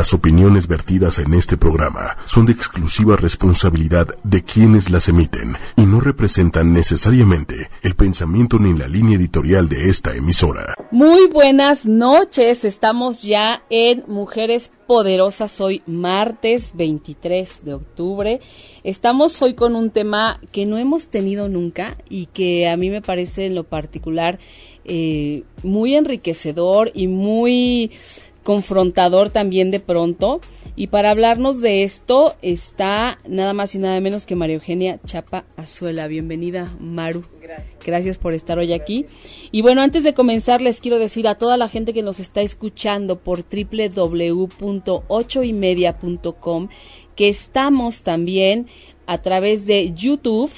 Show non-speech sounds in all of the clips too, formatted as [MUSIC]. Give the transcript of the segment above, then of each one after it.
Las opiniones vertidas en este programa son de exclusiva responsabilidad de quienes las emiten y no representan necesariamente el pensamiento ni la línea editorial de esta emisora. Muy buenas noches, estamos ya en Mujeres Poderosas hoy martes 23 de octubre. Estamos hoy con un tema que no hemos tenido nunca y que a mí me parece en lo particular eh, muy enriquecedor y muy confrontador también de pronto. Y para hablarnos de esto está nada más y nada menos que María Eugenia Chapa Azuela. Bienvenida, Maru. Gracias. Gracias por estar hoy aquí. Y bueno, antes de comenzar, les quiero decir a toda la gente que nos está escuchando por www.ochoymedia.com que estamos también a través de YouTube,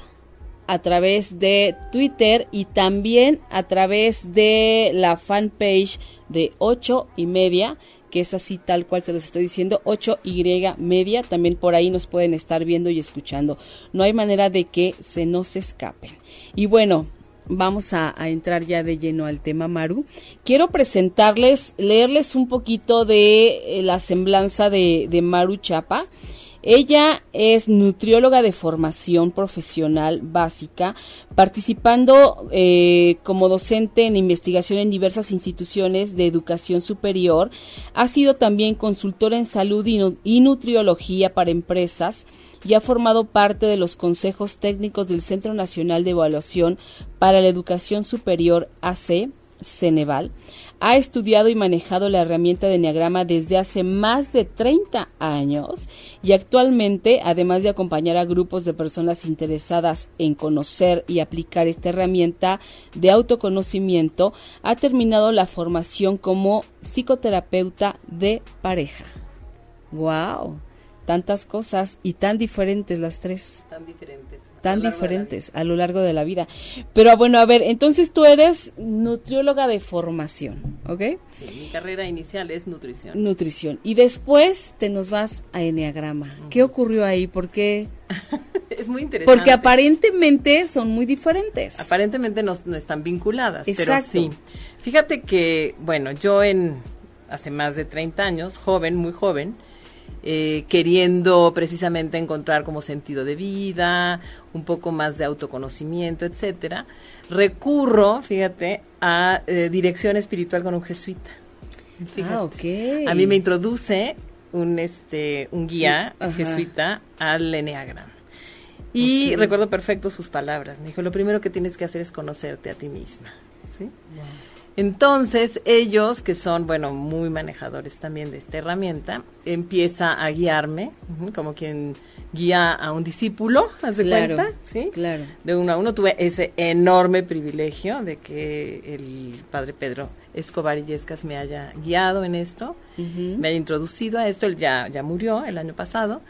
a través de Twitter y también a través de la fanpage de 8 y media que es así tal cual se los estoy diciendo, 8Y media, también por ahí nos pueden estar viendo y escuchando. No hay manera de que se nos escapen. Y bueno, vamos a, entrar ya de lleno al tema Maru. Quiero presentarles, leerles un poquito de eh, la semblanza de, de Maru Chapa. Ella es nutrióloga de formación profesional básica, participando eh, como docente en investigación en diversas instituciones de educación superior. Ha sido también consultora en salud y, nutriología para empresas y ha formado parte de los consejos técnicos del Centro Nacional de Evaluación para la Educación Superior AC, Ceneval ha estudiado y manejado la herramienta de Enneagrama desde hace más de 30 años y actualmente, además de acompañar a grupos de personas interesadas en conocer y aplicar esta herramienta de autoconocimiento, ha terminado la formación como psicoterapeuta de pareja. ¡Wow! Tantas cosas y tan diferentes las tres. Tan diferentes tan diferentes a lo largo de la vida. Pero bueno, a ver, entonces tú eres nutrióloga de formación, ¿ok? Sí, mi carrera inicial es nutrición. Nutrición. Y después te nos vas a Enneagrama. ¿Qué ocurrió ahí? ¿Por qué? [LAUGHS] es muy interesante. Porque aparentemente son muy diferentes. Aparentemente no, están vinculadas, pero sí. Fíjate que, bueno, yo en hace más de 30 años, joven, muy joven, eh, queriendo precisamente encontrar como sentido de vida, un poco más de autoconocimiento, etcétera, recurro, fíjate, a eh, dirección espiritual con un jesuita. Ah, A mí me introduce un este un guía jesuita al Enneagram. Y recuerdo perfecto sus palabras. Me dijo, lo primero que tienes que hacer es conocerte a ti misma. ¿Sí? Entonces, ellos, que son, bueno, muy manejadores también de esta herramienta, empieza a guiarme, como quien guía a un discípulo, ¿hace cuenta? ¿Sí? Claro. De uno a uno tuve ese enorme privilegio de que el padre Pedro Escobar y Yescas me haya guiado en esto, me haya introducido a esto, él ya, ya murió el año pasado,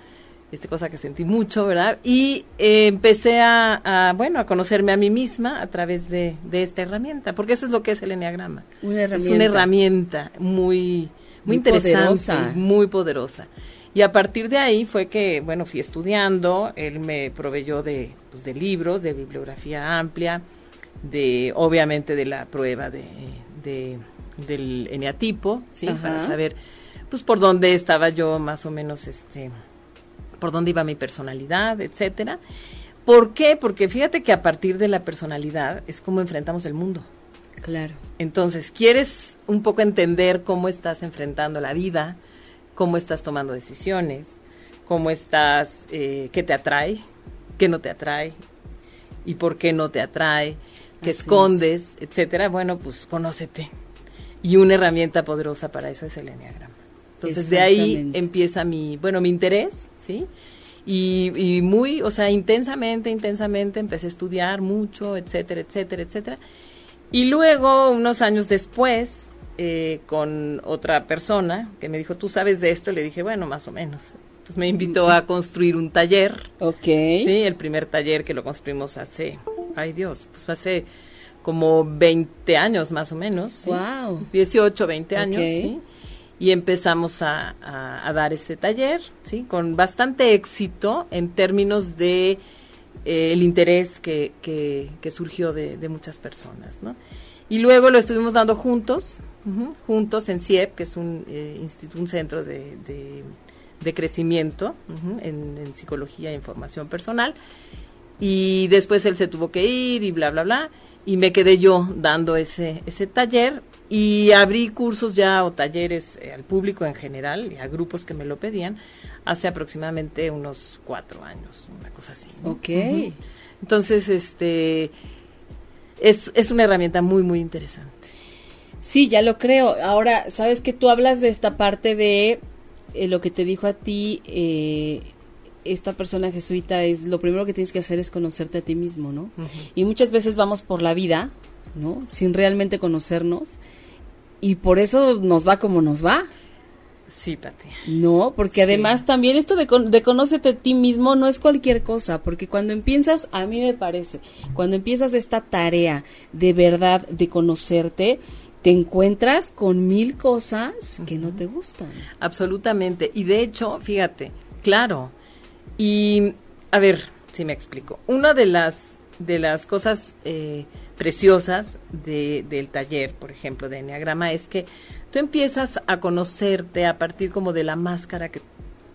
esta cosa que sentí mucho, ¿verdad? Y eh, empecé a, bueno, a conocerme a mí misma a través de, esta herramienta, porque eso es lo que es el enneagrama. Una herramienta. Es una herramienta muy, muy, interesante, muy poderosa. Y a partir de ahí fue que, bueno, fui estudiando, él me proveyó de, pues, de libros, de bibliografía amplia, de, obviamente, de la prueba de, del eneatipo, ¿sí? Para saber, pues, por dónde estaba yo más o menos, este por dónde iba mi personalidad, etcétera. ¿Por qué? Porque fíjate que a partir de la personalidad es como enfrentamos el mundo. Claro. Entonces, ¿quieres un poco entender cómo estás enfrentando la vida? ¿Cómo estás tomando decisiones? ¿Cómo estás, eh, qué te atrae? ¿Qué no te atrae? ¿Y por qué no te atrae? ¿Qué escondes? Etcétera. Bueno, pues conócete. Y una herramienta poderosa para eso es el Enneagrama. Entonces de ahí empieza mi, bueno, mi interés, ¿sí? Y, muy, o sea, intensamente, intensamente empecé a estudiar mucho, etcétera, etcétera, etcétera. Y luego, unos años después, eh, con otra persona que me dijo, ¿tú sabes de esto? Le dije, bueno, más o menos. Entonces me invitó a construir un taller. Ok. Sí, el primer taller que lo construimos hace, ay Dios, pues hace como 20 años más o menos. ¿sí? Wow. 18, 20 años, ¿sí? Y empezamos a, dar este taller, ¿sí? Con bastante éxito en términos de eh, el interés que, surgió de, muchas personas, ¿no? Y luego lo estuvimos dando juntos, juntos en CIEP, que es un, eh, instituto, un centro de, crecimiento en, en psicología e información personal. Y después él se tuvo que ir y bla, bla, bla. Y me quedé yo dando ese, ese taller y abrí cursos ya o talleres eh, al público en general y a grupos que me lo pedían hace aproximadamente unos cuatro años, una cosa así. ¿no? Ok. Entonces, este, es, es una herramienta muy, muy interesante. Sí, ya lo creo. Ahora, sabes que tú hablas de esta parte de eh, lo que te dijo a ti eh, esta persona jesuita es lo primero que tienes que hacer es conocerte a ti mismo, ¿no? Y muchas veces vamos por la vida, ¿no? Sin realmente conocernos y por eso nos va como nos va. Sí, Pati. No, porque Sí. además también esto de, con- de conócete a ti mismo no es cualquier cosa, porque cuando empiezas, a mí me parece, cuando empiezas esta tarea de verdad de conocerte, te encuentras con mil cosas que no te gustan. Absolutamente. Y de hecho, fíjate, claro. Y a ver, si me explico. Una de las de las cosas eh, preciosas de- del taller, por ejemplo, de Enneagrama, es que tú empiezas a conocerte a partir como de la máscara que,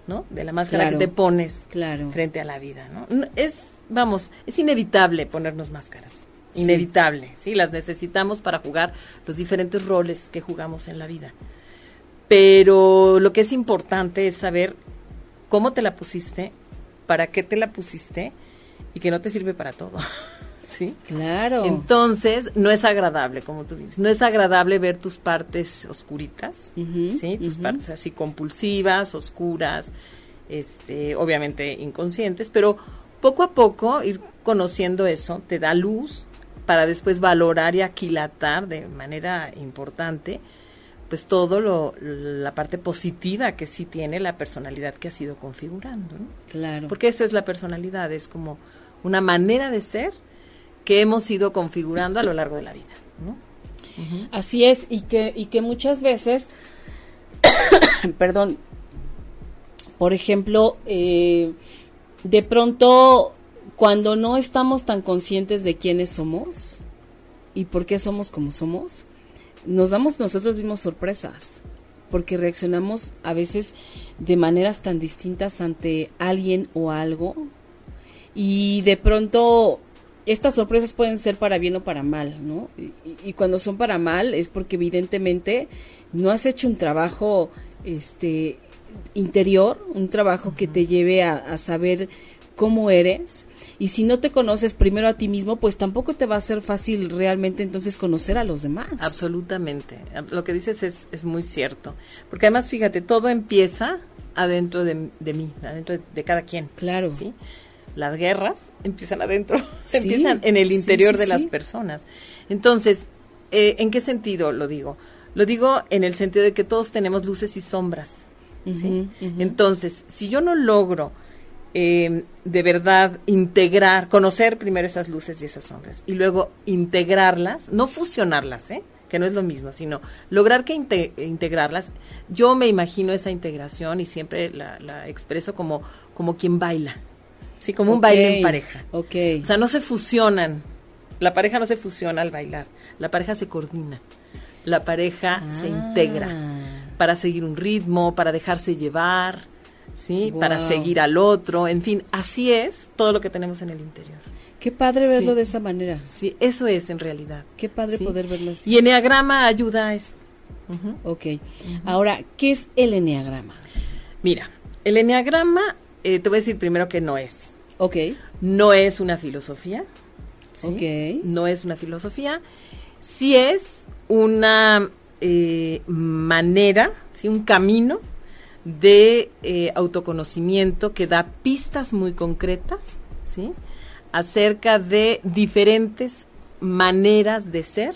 ¿no? De la máscara Claro. que te pones Claro. frente a la vida, ¿no? Es, vamos, es inevitable ponernos máscaras. Sí. Inevitable, sí, las necesitamos para jugar los diferentes roles que jugamos en la vida. Pero lo que es importante es saber cómo te la pusiste, para qué te la pusiste y que no te sirve para todo. [LAUGHS] ¿Sí? Claro. Entonces, no es agradable, como tú dices, no es agradable ver tus partes oscuritas, ¿sí? Tus partes así compulsivas, oscuras, este, obviamente inconscientes, pero poco a poco ir conociendo eso te da luz para después valorar y aquilatar de manera importante pues todo lo la parte positiva que sí tiene la personalidad que has ido configurando, ¿no? Claro. Porque eso es la personalidad, es como una manera de ser que hemos ido configurando a lo largo de la vida. Así es, y que, y que muchas veces, [COUGHS] perdón, por ejemplo, eh, de pronto, cuando no estamos tan conscientes de quiénes somos y por qué somos como somos, nos damos nosotros mismos sorpresas, porque reaccionamos a veces de maneras tan distintas ante alguien o algo, y de pronto estas sorpresas pueden ser para bien o para mal, ¿no? Y, cuando son para mal es porque evidentemente no has hecho un trabajo este interior, un trabajo que te lleve a, a saber cómo eres. Y si no te conoces primero a ti mismo, pues tampoco te va a ser fácil realmente entonces conocer a los demás. Absolutamente. Ab- Lo que dices es, es muy cierto. Porque además, fíjate, todo empieza adentro de, de mí, adentro de, de cada quien. Claro. ¿sí? Las guerras empiezan adentro, [LAUGHS] Sí, empiezan en el interior sí, de las personas. Entonces, eh, ¿en qué sentido lo digo? Lo digo en el sentido de que todos tenemos luces y sombras. Entonces, si yo no logro eh, de verdad integrar, conocer primero esas luces y esas sombras y luego integrarlas, no fusionarlas, ¿eh? que no es lo mismo, sino lograr que inte- integrarlas. Yo me imagino esa integración y siempre la, la expreso como, como quien baila, sí, como un baile en pareja. Ok. O sea, no se fusionan. La pareja no se fusiona al bailar. La pareja se coordina. La pareja se Ah. integra para seguir un ritmo, para dejarse llevar, ¿sí? Para seguir al otro. En fin, así es todo lo que tenemos en el interior. Qué padre verlo Sí. de esa manera. Sí, eso es en realidad. Qué padre Sí. poder verlo así. Y Enneagrama ayuda a eso. Ok. Ahora, ¿qué es el enneagrama? Mira, el Enneagrama, eh, te voy a decir primero que no es. Ok. No es una filosofía. ¿sí? Ok. No es una filosofía. Sí es una eh, manera, ¿sí? un camino de eh, autoconocimiento que da pistas muy concretas, ¿sí? acerca de diferentes maneras de ser,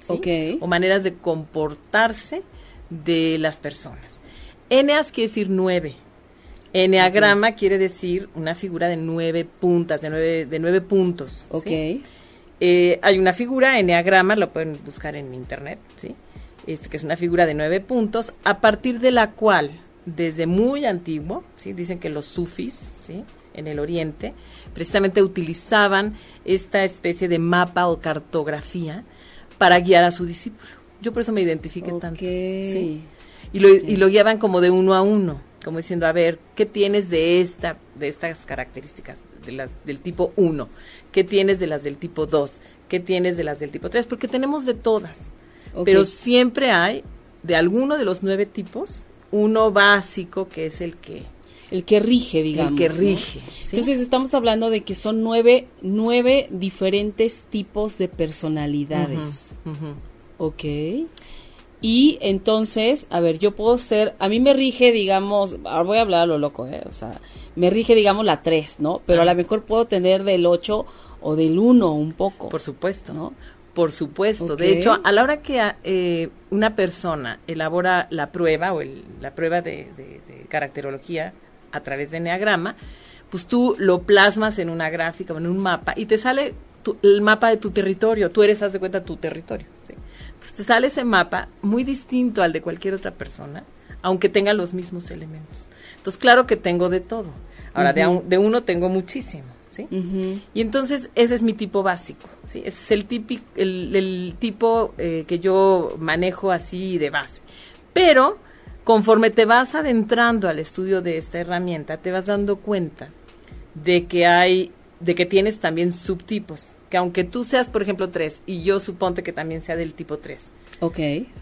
¿sí? Ok. o maneras de comportarse de las personas. Eneas quiere decir nueve. Enneagrama quiere decir una figura de nueve puntas, de nueve, de nueve puntos. Ok. ¿sí? Eh, hay una figura, enneagrama, lo pueden buscar en internet, ¿sí? Este, que es una figura de nueve puntos, a partir de la cual, desde muy antiguo, ¿sí? dicen que los sufis, ¿sí? en el oriente, precisamente utilizaban esta especie de mapa o cartografía para guiar a su discípulo. Yo por eso me identifique Ok. tanto. ¿sí? Y, lo, y lo guiaban como de uno a uno, como diciendo, a ver, ¿qué tienes de esta de estas características de las del tipo 1? ¿Qué tienes de las del tipo 2? ¿Qué tienes de las del tipo 3? Porque tenemos de todas. Pero siempre hay de alguno de los nueve tipos uno básico que es el que El que rige, digamos. el que ¿no? rige. ¿sí? Entonces estamos hablando de que son nueve, nueve diferentes tipos de personalidades. Ujú. Ok. Y entonces, a ver, yo puedo ser, a mí me rige, digamos, ahora voy a hablar a lo loco, ¿eh? O sea, me rige, digamos, la 3, ¿no? Pero a lo mejor puedo tener del 8 o del 1 un poco. Por supuesto. ¿no? Por supuesto. De hecho, a la hora que ah, eh, una persona elabora la prueba o el- la prueba de, de- de caracterología a través de Enneagrama, pues tú lo plasmas en una gráfica o en un mapa y te sale tu- el mapa de tu territorio. Tú eres, haz de cuenta, tu territorio. Te sale ese mapa muy distinto al de cualquier otra persona, aunque tenga los mismos elementos. Entonces, claro que tengo de todo. Ahora, de, a un- de uno tengo muchísimo. ¿sí? Y entonces ese es mi tipo básico, ¿sí? Ese es el, típico, el, el tipo eh, que yo manejo así de base. Pero conforme te vas adentrando al estudio de esta herramienta, te vas dando cuenta de que hay, de que tienes también subtipos. Que aunque tú seas, por ejemplo, 3 y yo suponte que también sea del tipo 3, Ok.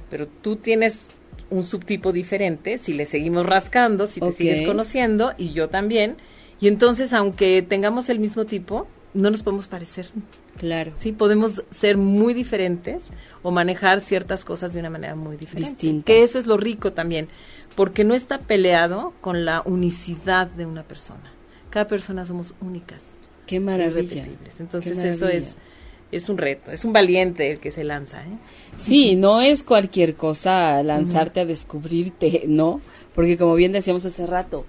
pero tú tienes un subtipo diferente, si le seguimos rascando, si te Ok. sigues conociendo, y yo también, y entonces aunque tengamos el mismo tipo, no nos podemos parecer, Claro. ¿sí? Podemos ser muy diferentes o manejar ciertas cosas de una manera muy diferente. Distinta. Que eso es lo rico también, porque no está peleado con la unicidad de una persona. Cada persona somos únicas, Qué maravilla. Entonces Qué eso maravilla. es, es un reto, es un valiente el que se lanza, ¿eh? Sí, no es cualquier cosa lanzarte a descubrirte, [LAUGHS] ¿no? Porque como bien decíamos hace rato,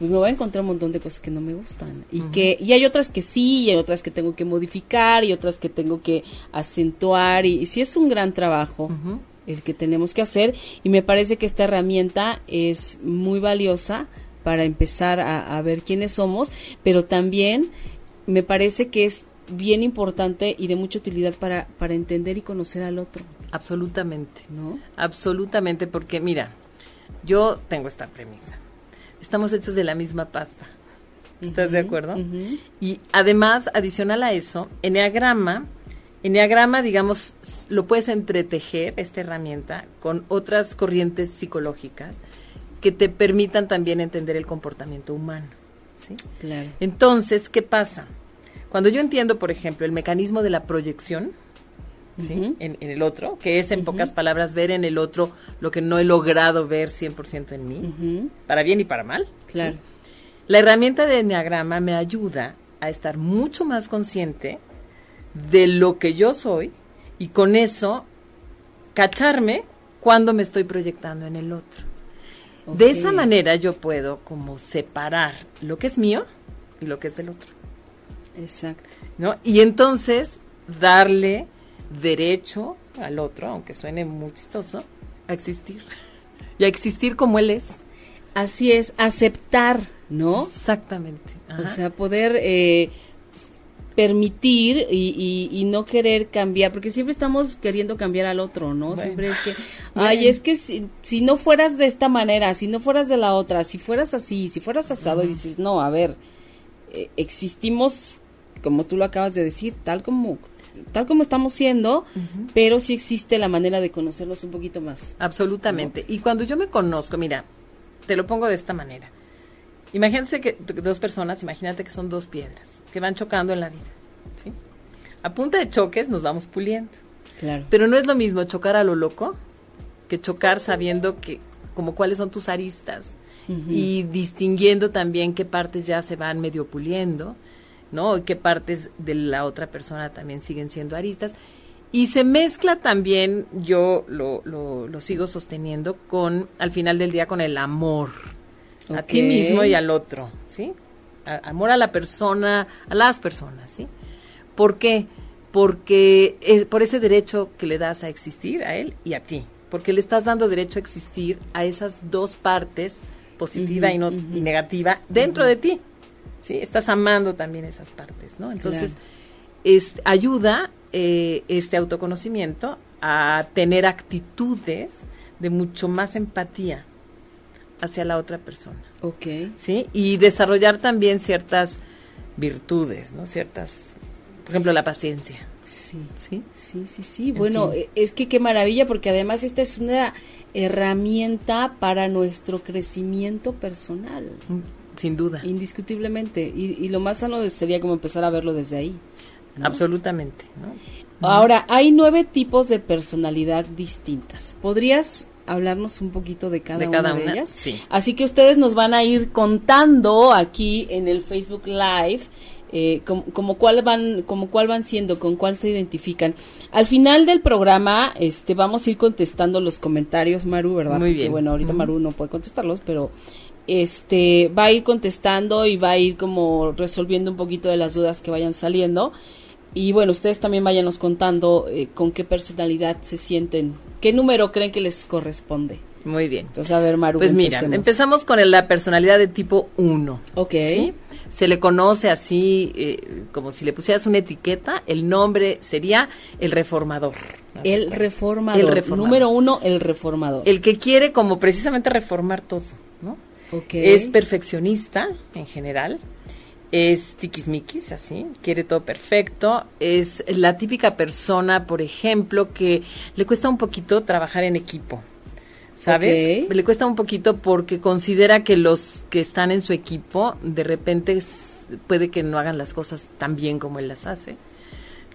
pues me voy a encontrar un montón de cosas que no me gustan y que y hay otras que sí, y hay otras que tengo que modificar y otras que tengo que acentuar y, y sí es un gran trabajo Ujú. el que tenemos que hacer y me parece que esta herramienta es muy valiosa para empezar a, a ver quiénes somos, pero también me parece que es bien importante y de mucha utilidad para, para entender y conocer al otro, Absolutamente. ¿no? Absolutamente, porque mira, yo tengo esta premisa. Estamos hechos de la misma pasta. ¿Estás de acuerdo? Y además, adicional a eso, Enneagrama, Enneagrama, digamos, lo puedes entretejer, esta herramienta, con otras corrientes psicológicas que te permitan también entender el comportamiento humano. ¿Sí? Claro. Entonces, ¿qué pasa? Cuando yo entiendo, por ejemplo, el mecanismo de la proyección, ¿sí? En, en el otro, que es en pocas palabras ver en el otro lo que no he logrado ver 100% en mí, para bien y para mal. ¿sí? Claro. La herramienta de Enneagrama me ayuda a estar mucho más consciente de lo que yo soy y con eso cacharme cuando me estoy proyectando en el otro. De esa manera yo puedo como separar lo que es mío y lo que es del otro. Exacto. ¿no? Y entonces darle derecho al otro, aunque suene muy chistoso, a existir. Y a existir como él es. Así es, aceptar, ¿no? Exactamente. O sea, poder eh, permitir y, y- y no querer cambiar, porque siempre estamos queriendo cambiar al otro, ¿no? Bueno. Siempre es que, [LAUGHS] ay, es que si, si no fueras de esta manera, si no fueras de la otra, si fueras así, si fueras asado, y dices, no, a ver, eh, existimos, como tú lo acabas de decir, tal como tal como estamos siendo, pero sí existe la manera de conocerlos un poquito más. Absolutamente. Y cuando yo me conozco, mira, te lo pongo de esta manera. Imagínense que dos personas, imagínate que son dos piedras que van chocando en la vida. ¿sí? A punta de choques nos vamos puliendo. Claro. Pero no es lo mismo chocar a lo loco que chocar sabiendo que como cuáles son tus aristas y distinguiendo también qué partes ya se van medio puliendo, ¿no? Y qué partes de la otra persona también siguen siendo aristas. Y se mezcla también, yo lo, lo, lo sigo sosteniendo, con, al final del día, con el amor a ti mismo y al otro, ¿sí? A- amor a la persona, a las personas, ¿sí? ¿Por qué? Porque es por ese derecho que le das a existir a él y a ti. Porque le estás dando derecho a existir a esas dos partes, positiva y, no, y negativa, dentro de ti. ¿Sí? Estás amando también esas partes, ¿no? Entonces, Claro. es, ayuda eh, este autoconocimiento a tener actitudes de mucho más empatía hacia la otra persona. Ok. ¿Sí? Y desarrollar también ciertas virtudes, ¿no? Ciertas, por ejemplo, la paciencia. Sí. ¿Sí? Sí, sí, sí. Bueno, eh, es que qué maravilla, porque además esta es una herramienta para nuestro crecimiento personal. Mm, sin duda. Indiscutiblemente. Y, y lo más sano sería como empezar a verlo desde ahí. ¿no? Absolutamente, ¿no? Ahora, hay nueve tipos de personalidad distintas. ¿Podrías hablarnos un poquito de cada, De cada una de ellas? sí. Así que ustedes nos van a ir contando aquí en el Facebook Live eh, como, como cuál van como cuál van siendo, con cuál se identifican. Al final del programa, este, vamos a ir contestando los comentarios, Maru, ¿verdad? Muy Porque, bien. bueno, ahorita. Maru no puede contestarlos, pero este va a ir contestando y va a ir como resolviendo un poquito de las dudas que vayan saliendo. Y bueno, ustedes también váyanos contando eh, con qué personalidad se sienten, qué número creen que les corresponde. Muy bien. Entonces, a ver, Maru. Pues mira, empezamos con el- la personalidad de tipo 1. Ok. ¿sí? Se le conoce así, eh, como si le pusieras una etiqueta, el nombre sería el reformador. ¿no? El ¿Se reformador. El reformador. Número uno, el reformador. El que quiere como precisamente reformar todo, ¿no? Ok. Es perfeccionista en general, es tiquismiquis, así, quiere todo perfecto, es la típica persona, por ejemplo, que le cuesta un poquito trabajar en equipo, ¿sabes? Le cuesta un poquito porque considera que los que están en su equipo de repente puede que no hagan las cosas tan bien como él las hace.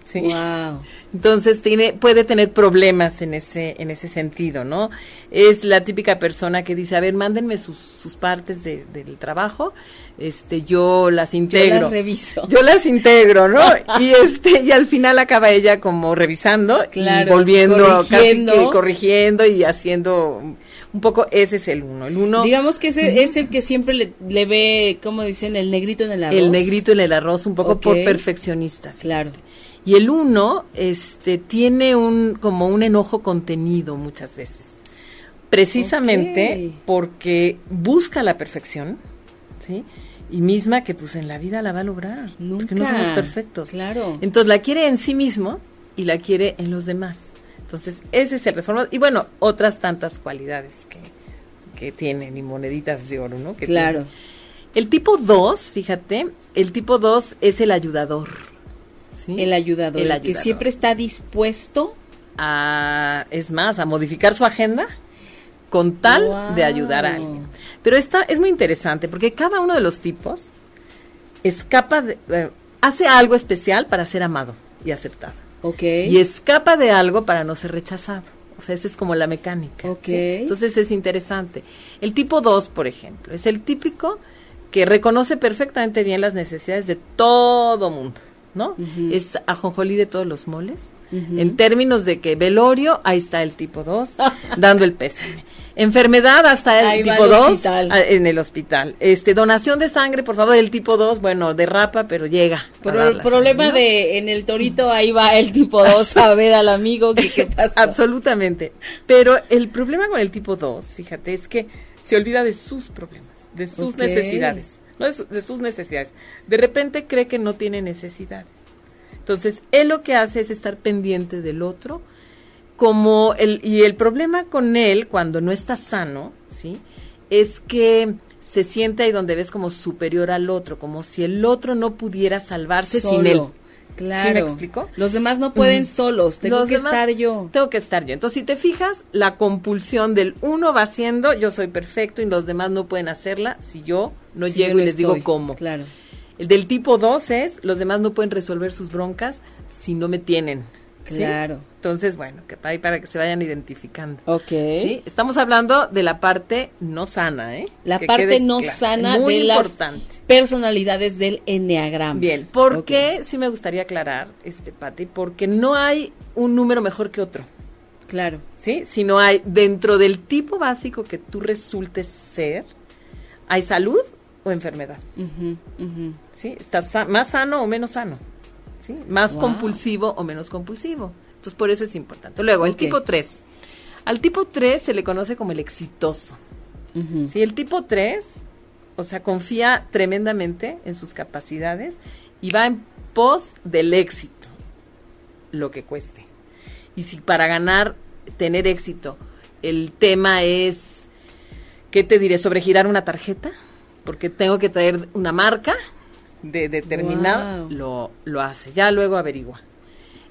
Sí. Wow. Entonces tiene, puede tener problemas en ese, en ese sentido, ¿no? Es la típica persona que dice, a ver, mándenme sus, sus partes de- del trabajo, este, yo las integro. las reviso. Yo las integro, ¿no? [LAUGHS] y este, y al final acaba ella como revisando Claro, y volviendo corrigiendo. casi que corrigiendo y haciendo un poco, ese es el uno. El uno, Digamos que ese es el que siempre le, le ve, como dicen, el negrito en el arroz. el negrito en el arroz, un poco por perfeccionista. Claro. Y el uno, este, tiene un, como un enojo contenido muchas veces. Precisamente porque busca la perfección, ¿sí? Y misma que pues en la vida la va a lograr. Porque no Nunca. somos perfectos. Claro. Entonces la quiere en sí mismo y la quiere en los demás. Entonces ese es el reformador. Y bueno, otras tantas cualidades que, que tienen y moneditas de oro, ¿no? Que Claro. tienen. El tipo 2, fíjate, el tipo 2 es el ayudador. ¿Sí? El ayudador. El el que ayudador. siempre está dispuesto. a, es más, a modificar su agenda con tal Wow. de ayudar a alguien. Pero esta es muy interesante porque cada uno de los tipos escapa de, eh, hace algo especial para ser amado y aceptado. Ok. Y escapa de algo para no ser rechazado. O sea, esa es como la mecánica. Ok. ¿sí? Entonces es interesante. El tipo 2, por ejemplo, es el típico que reconoce perfectamente bien las necesidades de todo mundo, ¿no? Ujú. Es ajonjolí de todos los moles. En términos de que velorio, ahí está el tipo 2, [LAUGHS] dando el pésame. Enfermedad, hasta el Ahí tipo al 2 hospital. en el hospital. Este, donación de sangre, por favor, el tipo 2, bueno, derrapa, pero llega. dar el problema sangre, ¿no? de en el torito, ahí va el tipo 2 a [LAUGHS] ver al amigo que qué pasó. Absolutamente. Pero el problema con el tipo 2, fíjate, es que se olvida de sus problemas, de sus necesidades. No de, de sus necesidades. De repente cree que no tiene necesidades. Entonces, él lo que hace es estar pendiente del otro, como el, y el problema con él cuando no está sano, ¿sí? Es que se siente ahí donde ves como superior al otro, como si el otro no pudiera salvarse sin él. Claro. ¿Sí me explico? Los demás no pueden solos, tengo Los que demás- estar yo. Tengo que estar yo. Entonces, si te fijas, la compulsión del uno va haciendo, yo soy perfecto y los demás no pueden hacerla si yo no Si yo llego y les digo cómo. Claro. El del tipo 2 es, los demás no pueden resolver sus broncas si no me tienen. ¿Sí? Claro. Entonces, bueno, que para, para que se vayan identificando. Ok. ¿Sí? Estamos hablando de la parte no sana, ¿eh? La Que parte no sana Muy de las personalidades del enneagrama. Bien, porque sí me gustaría aclarar, este, Pati, porque no hay un número mejor que otro. Claro. ¿sí? Sino hay dentro del tipo básico que tú resultes ser, hay salud o enfermedad. ¿sí? Estás sa- más sano o menos sano, ¿sí? Más Wow. compulsivo o menos compulsivo. Entonces, por eso es importante. Luego, el tipo 3. Al tipo 3 se le conoce como el exitoso. Ujú. ¿sí? El tipo 3, o sea, confía tremendamente en sus capacidades y va en pos del éxito. lo que cueste. Y si para ganar, tener éxito, el tema es, ¿qué te diré? ¿Sobre girar una tarjeta? Porque tengo que traer una marca de determinada, Wow. lo, lo hace. Ya luego averigua.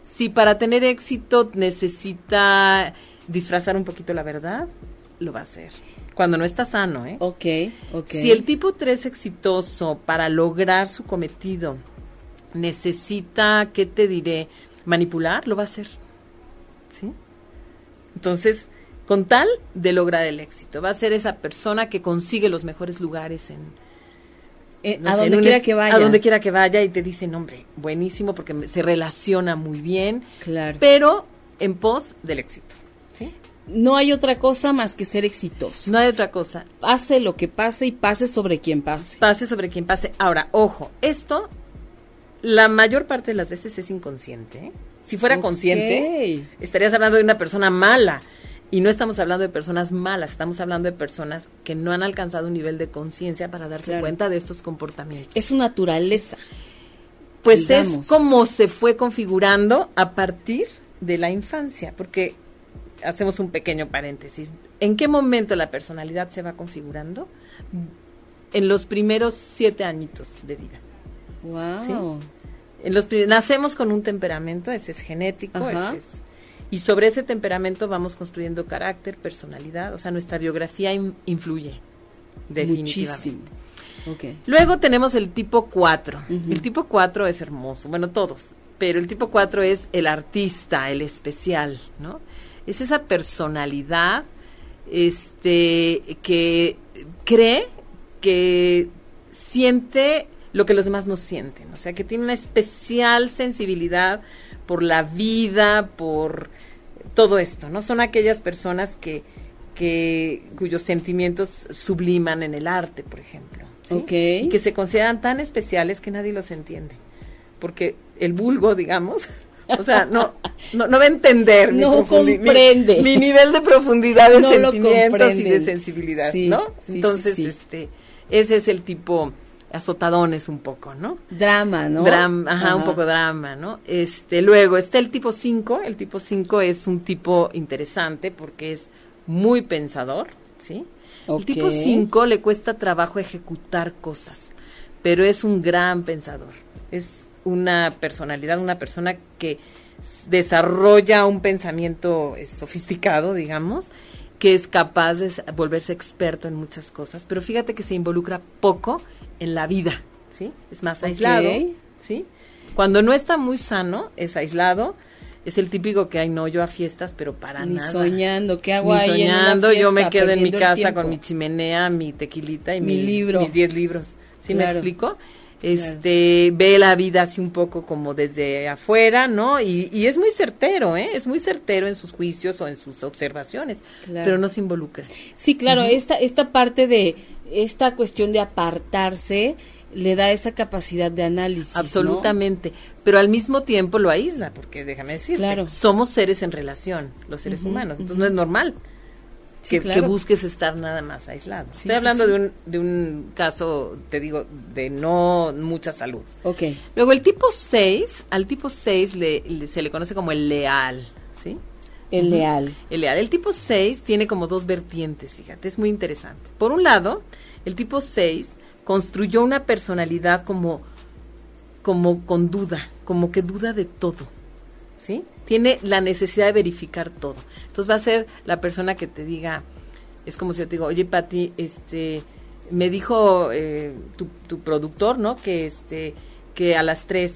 Si para tener éxito necesita disfrazar un poquito la verdad, lo va a hacer. Cuando no está sano, ¿eh? Ok, ok. Si el tipo 3 exitoso para lograr su cometido necesita, ¿qué te diré? Manipular, lo va a hacer. ¿Sí? Entonces, con tal de lograr el éxito, va a ser esa persona que consigue los mejores lugares en, Eh, no a sé, donde quiera que vaya. A donde quiera que vaya y te dicen, hombre, buenísimo porque me- se relaciona muy bien, Claro. pero en pos del éxito. ¿Sí? No hay otra cosa más que ser exitoso. No hay otra cosa. Pase lo que pase y pase sobre quien pase. Pase sobre quien pase. Ahora, ojo, esto la mayor parte de las veces es inconsciente. ¿eh? Si fuera consciente, estarías hablando de una persona mala. Y no estamos hablando de personas malas, estamos hablando de personas que no han alcanzado un nivel de conciencia para darse Claro. cuenta de estos comportamientos. Es su naturaleza. Pues digamos. es como se fue configurando a partir de la infancia, porque hacemos un pequeño paréntesis. ¿En qué momento la personalidad se va configurando? En los primeros siete añitos de vida. Wow. En los nacemos con un temperamento, ese es genético, ese es- y sobre ese temperamento vamos construyendo carácter, personalidad, o sea, nuestra biografía in- influye definitivamente. Muchísimo. Luego tenemos el tipo 4. Ujú. El tipo 4 es hermoso, bueno, todos, pero el tipo 4 es el artista, el especial, ¿no? Es esa personalidad este que cree que siente lo que los demás no sienten, o sea, que tiene una especial sensibilidad por la vida, por todo esto, ¿no? Son aquellas personas que que cuyos sentimientos subliman en el arte, por ejemplo. ¿sí? Y que se consideran tan especiales que nadie los entiende. Porque el vulgo, digamos, [LAUGHS] o sea, no, no, no va a entender mi, No mi- comprende. mi nivel de profundidad de No sentimientos y de sensibilidad, Sí, ¿no? sí, Entonces, este, ese es el tipo azotadones un poco, ¿no? Drama, ¿no? Drama, ajá, un poco drama, ¿no? Este, luego está el tipo 5, el tipo 5 es un tipo interesante porque es muy pensador, ¿sí? El tipo 5 le cuesta trabajo ejecutar cosas, pero es un gran pensador. Es una personalidad, una persona que desarrolla un pensamiento eh, sofisticado, digamos, que es capaz de volverse experto en muchas cosas, pero fíjate que se involucra poco en la vida, ¿sí? Es más Ok. aislado, ¿sí? Cuando no está muy sano, es aislado, es el típico que, ay, no, yo a fiestas, pero para Ni nada. soñando, ¿qué hago Ni ahí en una soñando, yo me quedo en mi casa con mi chimenea, mi tequilita y Mi mis, libro. mis 10 libros. ¿Sí me explico? Este, ve la vida así un poco como desde afuera, ¿no? Y, y es muy certero, ¿eh? Es muy certero en sus juicios o en sus observaciones, Claro. pero no se involucra. Sí, claro, esta, esta parte de, esta cuestión de apartarse le da esa capacidad de análisis. ¿no? Absolutamente. Pero al mismo tiempo lo aísla, porque déjame decirte, Claro. somos seres en relación, los seres humanos. Entonces no es normal Sí, que, claro. que busques estar nada más aislado. Sí, Estoy hablando sí. De, un, de un caso, te digo, de no mucha salud. Ok. Luego el tipo 6, al tipo 6 le, le- se le conoce como el leal, ¿sí? El leal. El leal. El tipo 6 tiene como dos vertientes, fíjate, es muy interesante. Por un lado, el tipo 6 construyó una personalidad como, como con duda, como que duda de todo, ¿sí? Tiene la necesidad de verificar todo. Entonces va a ser la persona que te diga, es como si yo te digo, oye Pati, este, me dijo eh, tu, tu productor, ¿no? Que este, que a las 3,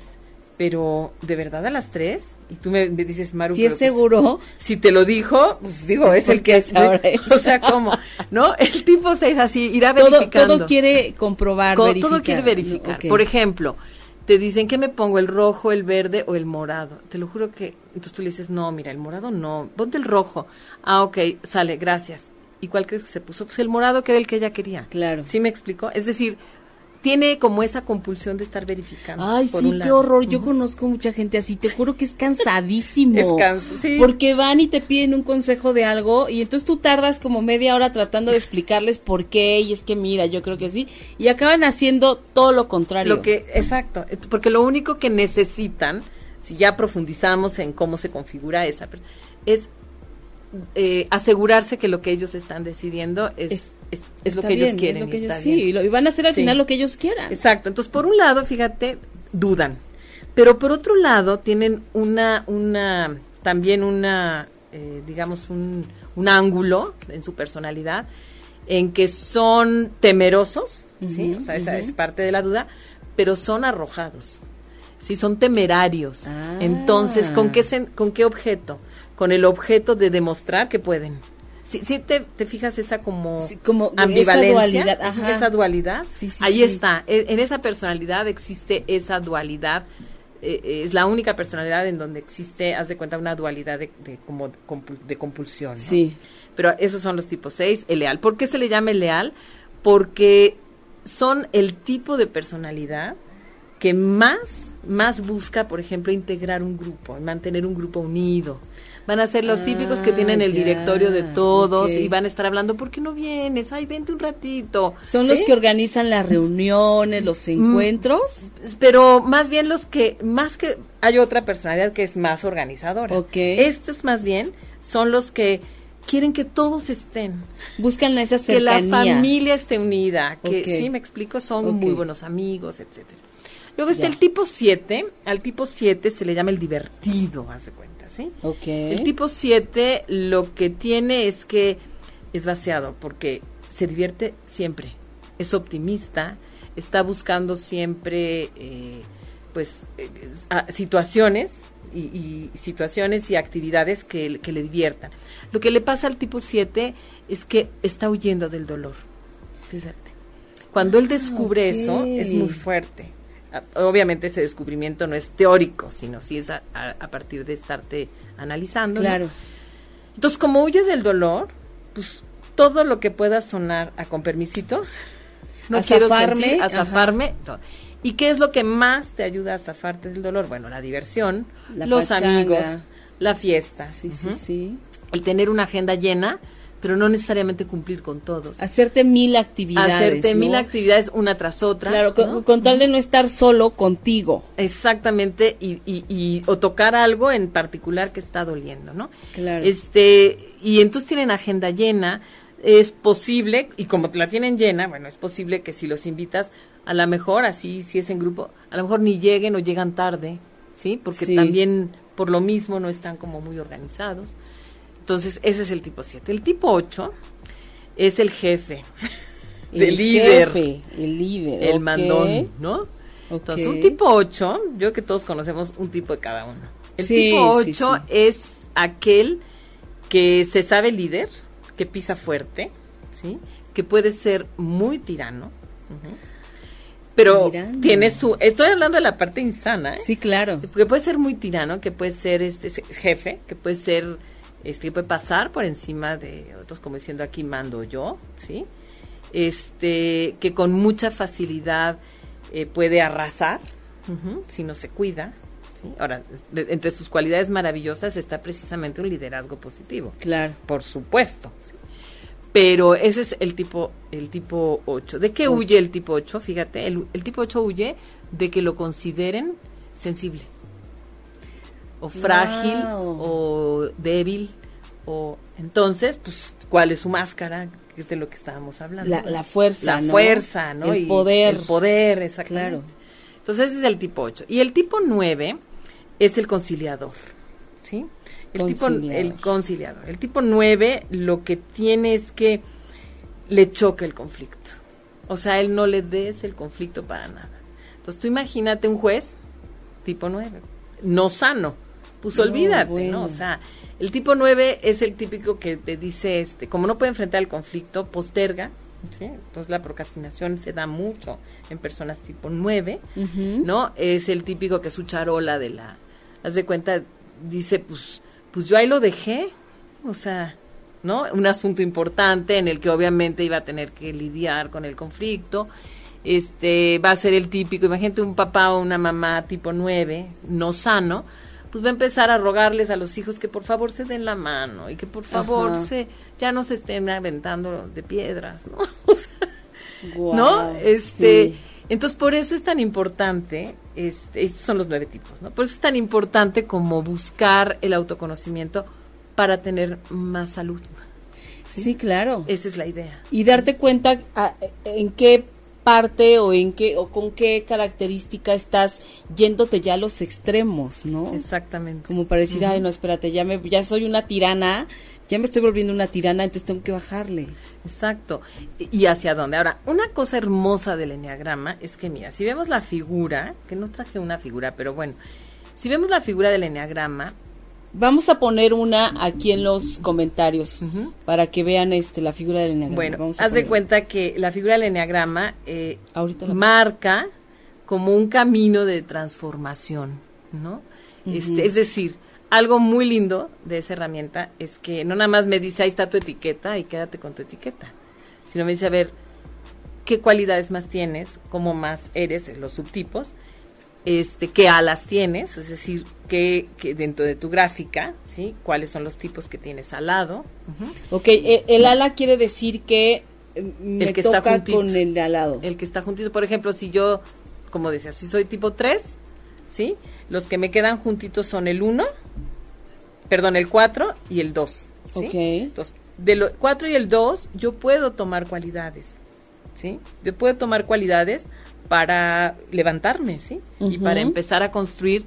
pero ¿de verdad a las 3? Y tú me, me dices, Maru, Si es pues, seguro. si te lo dijo, pues digo, es el que sabrá [LAUGHS] O sea, ¿cómo? ¿No? El tipo 6 así, irá Todo, verificando. todo quiere comprobar, Co- verificar. todo quiere verificar. Por ejemplo, te dicen que me pongo el rojo, el verde o el morado. Te lo juro que entonces tú le dices, "No, mira, el morado no, ponte el rojo." Ah, ok, sale, gracias. ¿Y cuál crees que se puso? Pues el morado que era el que ella quería. Claro. ¿Sí me explico? Es decir, tiene como esa compulsión de estar verificando. Ay, por sí, un qué lado. horror. Yo conozco mucha gente así. Te juro que es [LAUGHS] cansadísimo. Es canso- sí. Porque van y te piden un consejo de algo y entonces tú tardas como media hora tratando de [LAUGHS] explicarles por qué y es que mira, yo creo que sí. Y acaban haciendo todo lo contrario. Lo que, exacto, porque lo único que necesitan si ya profundizamos en cómo se configura esa persona, es eh, asegurarse que lo que ellos están decidiendo es, es, lo que ellos quieren. sí, y, van a hacer al final lo que ellos quieran. Exacto. Entonces, por un lado, fíjate, dudan. Pero por otro lado, tienen una, una, también una, eh, digamos, un, un ángulo en su personalidad en que son temerosos, ¿sí? O sea, esa es parte de la duda, pero son arrojados. Sí, son temerarios. Ah. Entonces, ¿con qué, ¿con qué objeto? Con el objeto de demostrar que pueden. Sí, sí te, te fijas esa como, como ambivalencia, esa dualidad, esa dualidad. Sí, ahí está. E, en esa personalidad existe esa dualidad. E, es la única personalidad en donde existe, haz de cuenta, una dualidad de, como de compulsión. Sí. Pero esos son los tipos 6, el leal. ¿Por qué se le llama el leal? Porque son el tipo de personalidad que más, más busca, por ejemplo, integrar un grupo, mantener un grupo unido. Van a ser los típicos que tienen el ah, directorio de todos y van a estar hablando, ¿por qué no vienes? Ay, vente un ratito. Son los que organizan las reuniones, los mm, encuentros. pero más bien los que, más que, hay otra personalidad que es más organizadora. Ok. Estos más bien son los que quieren que todos estén. Buscan esa cercanía. Que la familia esté unida, que sí, me explico, son muy buenos amigos, etcétera. Luego está el tipo 7, al tipo 7 se le llama el divertido, haz de cuenta, ¿sí? El tipo 7 lo que tiene es que es vaciado porque se divierte siempre, es optimista, está buscando siempre eh, pues eh, situaciones y, situaciones y actividades que, le diviertan. Lo que le pasa al tipo 7 es que está huyendo del dolor. Fíjate. Cuando él descubre eso, es muy fuerte. Obviamente ese descubrimiento no es teórico, sino sí es a, partir de estarte analizando. Claro. Entonces, como huye del dolor, pues todo lo que pueda sonar a con permisito, no a quiero a zafarme, ¿Y qué es lo que más te ayuda a zafarte del dolor? Bueno, la diversión, los amigos, la fiesta. Sí, sí, sí. El tener una agenda llena, pero no necesariamente cumplir con todos. Hacerte mil actividades. Hacerte mil actividades una tras otra. Claro, con, tal de no estar solo contigo. Exactamente, y, y, y, o tocar algo en particular que está doliendo, ¿no? Claro. Este, y entonces tienen agenda llena, es posible, y como la tienen llena, bueno, es posible que si los invitas, a lo mejor así, si es en grupo, a lo mejor ni lleguen o llegan tarde, ¿sí? Porque también por lo mismo no están como muy organizados. Entonces, ese es el tipo 7. El tipo 8 es el [LAUGHS] jefe, el, líder. el líder. El mandón, ¿no? Entonces, un tipo 8, yo creo que todos conocemos un tipo de cada uno. El tipo 8 es aquel que se sabe líder, que pisa fuerte, ¿sí? Que puede ser muy tirano. Pero tiene su, estoy hablando de la parte insana, ¿eh? Sí, claro. Que puede ser muy tirano, que puede ser este jefe, que puede ser, este, que puede pasar por encima de otros, como diciendo aquí mando yo, ¿sí? Este, que con mucha facilidad eh, puede arrasar, si no se cuida. ¿sí? Ahora, entre sus cualidades maravillosas está precisamente un liderazgo positivo. Claro. Por supuesto. ¿sí? Pero ese es el tipo, el tipo 8. ¿De qué huye el tipo 8? Fíjate, el, tipo 8 huye de que lo consideren sensible, o frágil, o débil, o entonces, pues, ¿cuál es su máscara? Que es de lo que estábamos hablando. La, fuerza, La fuerza, ¿no? El poder. El poder, exactamente. Claro. Entonces ese es el tipo 8. Y el tipo 9 es el conciliador, ¿sí? El tipo, el conciliador. El tipo 9 lo que tiene es que le choca el conflicto. O sea, él no le des el conflicto para nada. Entonces tú imagínate un juez tipo 9, no sano. Pues olvídate, ¿no? O sea, el tipo 9 es el típico que te dice, este, como no puede enfrentar el conflicto, posterga, ¿sí? Entonces la procrastinación se da mucho en personas tipo 9, ¿no? Es el típico que es su charola de la, haz de cuenta, dice, pues pues yo ahí lo dejé, o sea, ¿no? Un asunto importante en el que obviamente iba a tener que lidiar con el conflicto. Este, va a ser el típico, imagínate un papá o una mamá tipo nueve, no sano, pues va a empezar a rogarles a los hijos que por favor se den la mano y que por favor se ya no se estén aventando de piedras, ¿no? [LAUGHS] ¿No? Este, Entonces, por eso es tan importante, este, estos son los nueve tipos, ¿no? Por eso es tan importante como buscar el autoconocimiento para tener más salud. Sí, claro. Esa es la idea. Y darte cuenta a- en qué parte o en qué o con qué característica estás yéndote ya a los extremos, ¿no? Exactamente. Como para decir, ay, no, espérate, ya me ya soy una tirana, ya me estoy volviendo una tirana, entonces tengo que bajarle. Exacto. ¿Y y hacia dónde? Ahora, una cosa hermosa del enneagrama es que, mira, si vemos la figura, que no traje una figura, pero bueno, si vemos la figura del enneagrama, Vamos a poner una aquí en los comentarios para que vean este la figura del enneagrama. bueno, Vamos haz de cuenta que la figura del enneagrama eh, marca como un camino de transformación, ¿no? este, es decir, algo muy lindo de esa herramienta es que no nada más me dice, ahí está tu etiqueta y quédate con tu etiqueta, sino me dice, a ver, qué cualidades más tienes, cómo más eres, los subtipos, este, qué alas tienes, es decir, que, dentro de tu gráfica, ¿sí? Cuáles son los tipos que tienes al lado. Ujú. Ok, el, el ala quiere decir que eh, me El que está juntito. con el de al lado. El que está juntito, por ejemplo, si yo, como decía, si soy tipo 3, ¿sí? Los que me quedan juntitos son el 1, perdón, el 4 y el 2, ¿sí? Ok. Entonces, de los 4 y el 2, yo puedo tomar cualidades, ¿sí? Yo puedo tomar cualidades para levantarme, ¿sí? Y para empezar a construir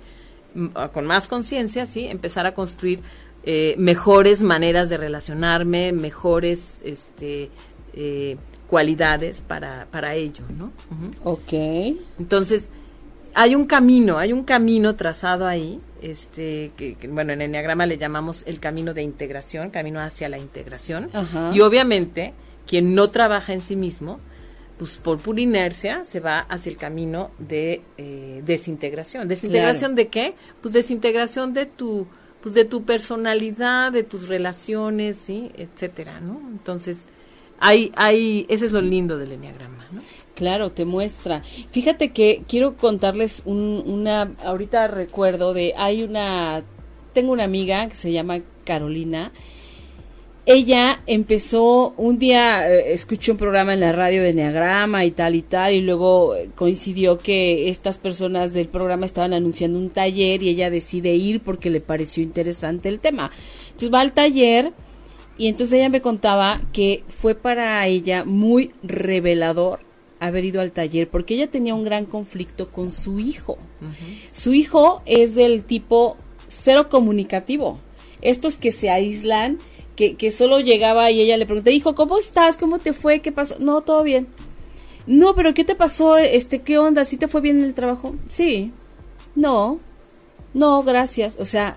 con más conciencia, ¿sí? Empezar a construir eh, mejores maneras de relacionarme, mejores este, eh, cualidades para, para ello, ¿no? Ujú. Ok. Entonces, hay un camino, hay un camino trazado ahí, este, que, que, bueno, en Enneagrama le llamamos el camino de integración, camino hacia la integración. Y obviamente, quien no trabaja en sí mismo, pues por pura inercia se va hacia el camino de eh, desintegración. ¿Desintegración de qué? Pues desintegración de tu, pues de tu personalidad, de tus relaciones, ¿sí? etcétera, ¿no? Entonces, hay, hay, eso es lo lindo del Enneagrama, ¿no? Claro, te muestra. Fíjate que quiero contarles un- una, ahorita recuerdo de, hay una, tengo una amiga que se llama Carolina. Ella empezó, un día eh, escuchó un programa en la radio de Neagrama y tal y tal, y luego eh, coincidió que estas personas del programa estaban anunciando un taller y ella decide ir porque le pareció interesante el tema. Entonces va al taller y entonces ella me contaba que fue para ella muy revelador haber ido al taller porque ella tenía un gran conflicto con su hijo. Su hijo es del tipo cero comunicativo. Estos que se aíslan, que, que solo llegaba y ella le pregunta, hijo, ¿cómo estás? ¿Cómo te fue? ¿Qué pasó? No, todo bien. No, pero ¿qué te pasó? Este, ¿qué onda? ¿Sí te fue bien en el trabajo? Sí. No. No, gracias. O sea,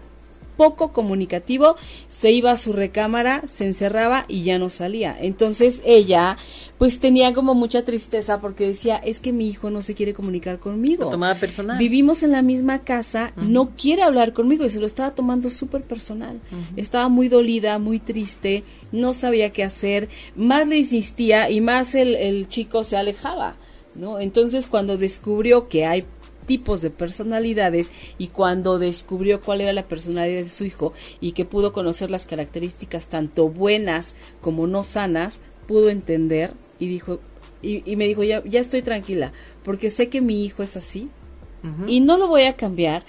poco comunicativo, se iba a su recámara, se encerraba y ya no salía. Entonces ella pues tenía como mucha tristeza porque decía, es que mi hijo no se quiere comunicar conmigo. Lo tomaba personal. Vivimos en la misma casa, no quiere hablar conmigo y se lo estaba tomando súper personal. Estaba muy dolida, muy triste, no sabía qué hacer, más le insistía y más el, el chico se alejaba, ¿no? Entonces cuando descubrió que hay tipos de personalidades y cuando descubrió cuál era la personalidad de su hijo y que pudo conocer las características tanto buenas como no sanas, pudo entender y dijo y, y me dijo ya, ya estoy tranquila porque sé que mi hijo es así y no lo voy a cambiar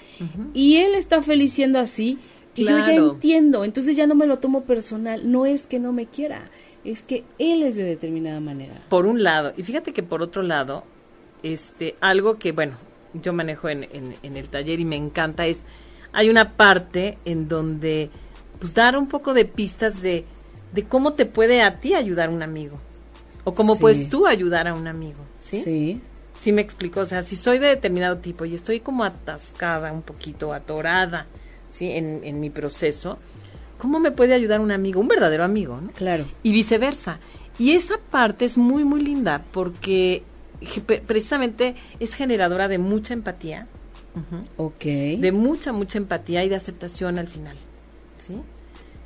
y él está feliz siendo así y yo ya entiendo entonces ya no me lo tomo personal no es que no me quiera es que él es de determinada manera. Por un lado, y fíjate que por otro lado, este, algo que, bueno, yo manejo en, en, en el taller y me encanta es, hay una parte en donde, pues, dar un poco de pistas de, de cómo te puede a ti ayudar un amigo, o cómo Sí. puedes tú ayudar a un amigo, ¿sí? sí Sí me explico, o sea, si soy de determinado tipo y estoy como atascada, un poquito atorada, ¿sí? En, en mi proceso, ¿cómo me puede ayudar un amigo, un verdadero amigo, ¿no? claro y viceversa. Y esa parte es muy, muy linda porque precisamente es generadora de mucha empatía, ujú, ok de mucha, mucha empatía y de aceptación al final. ¿Sí?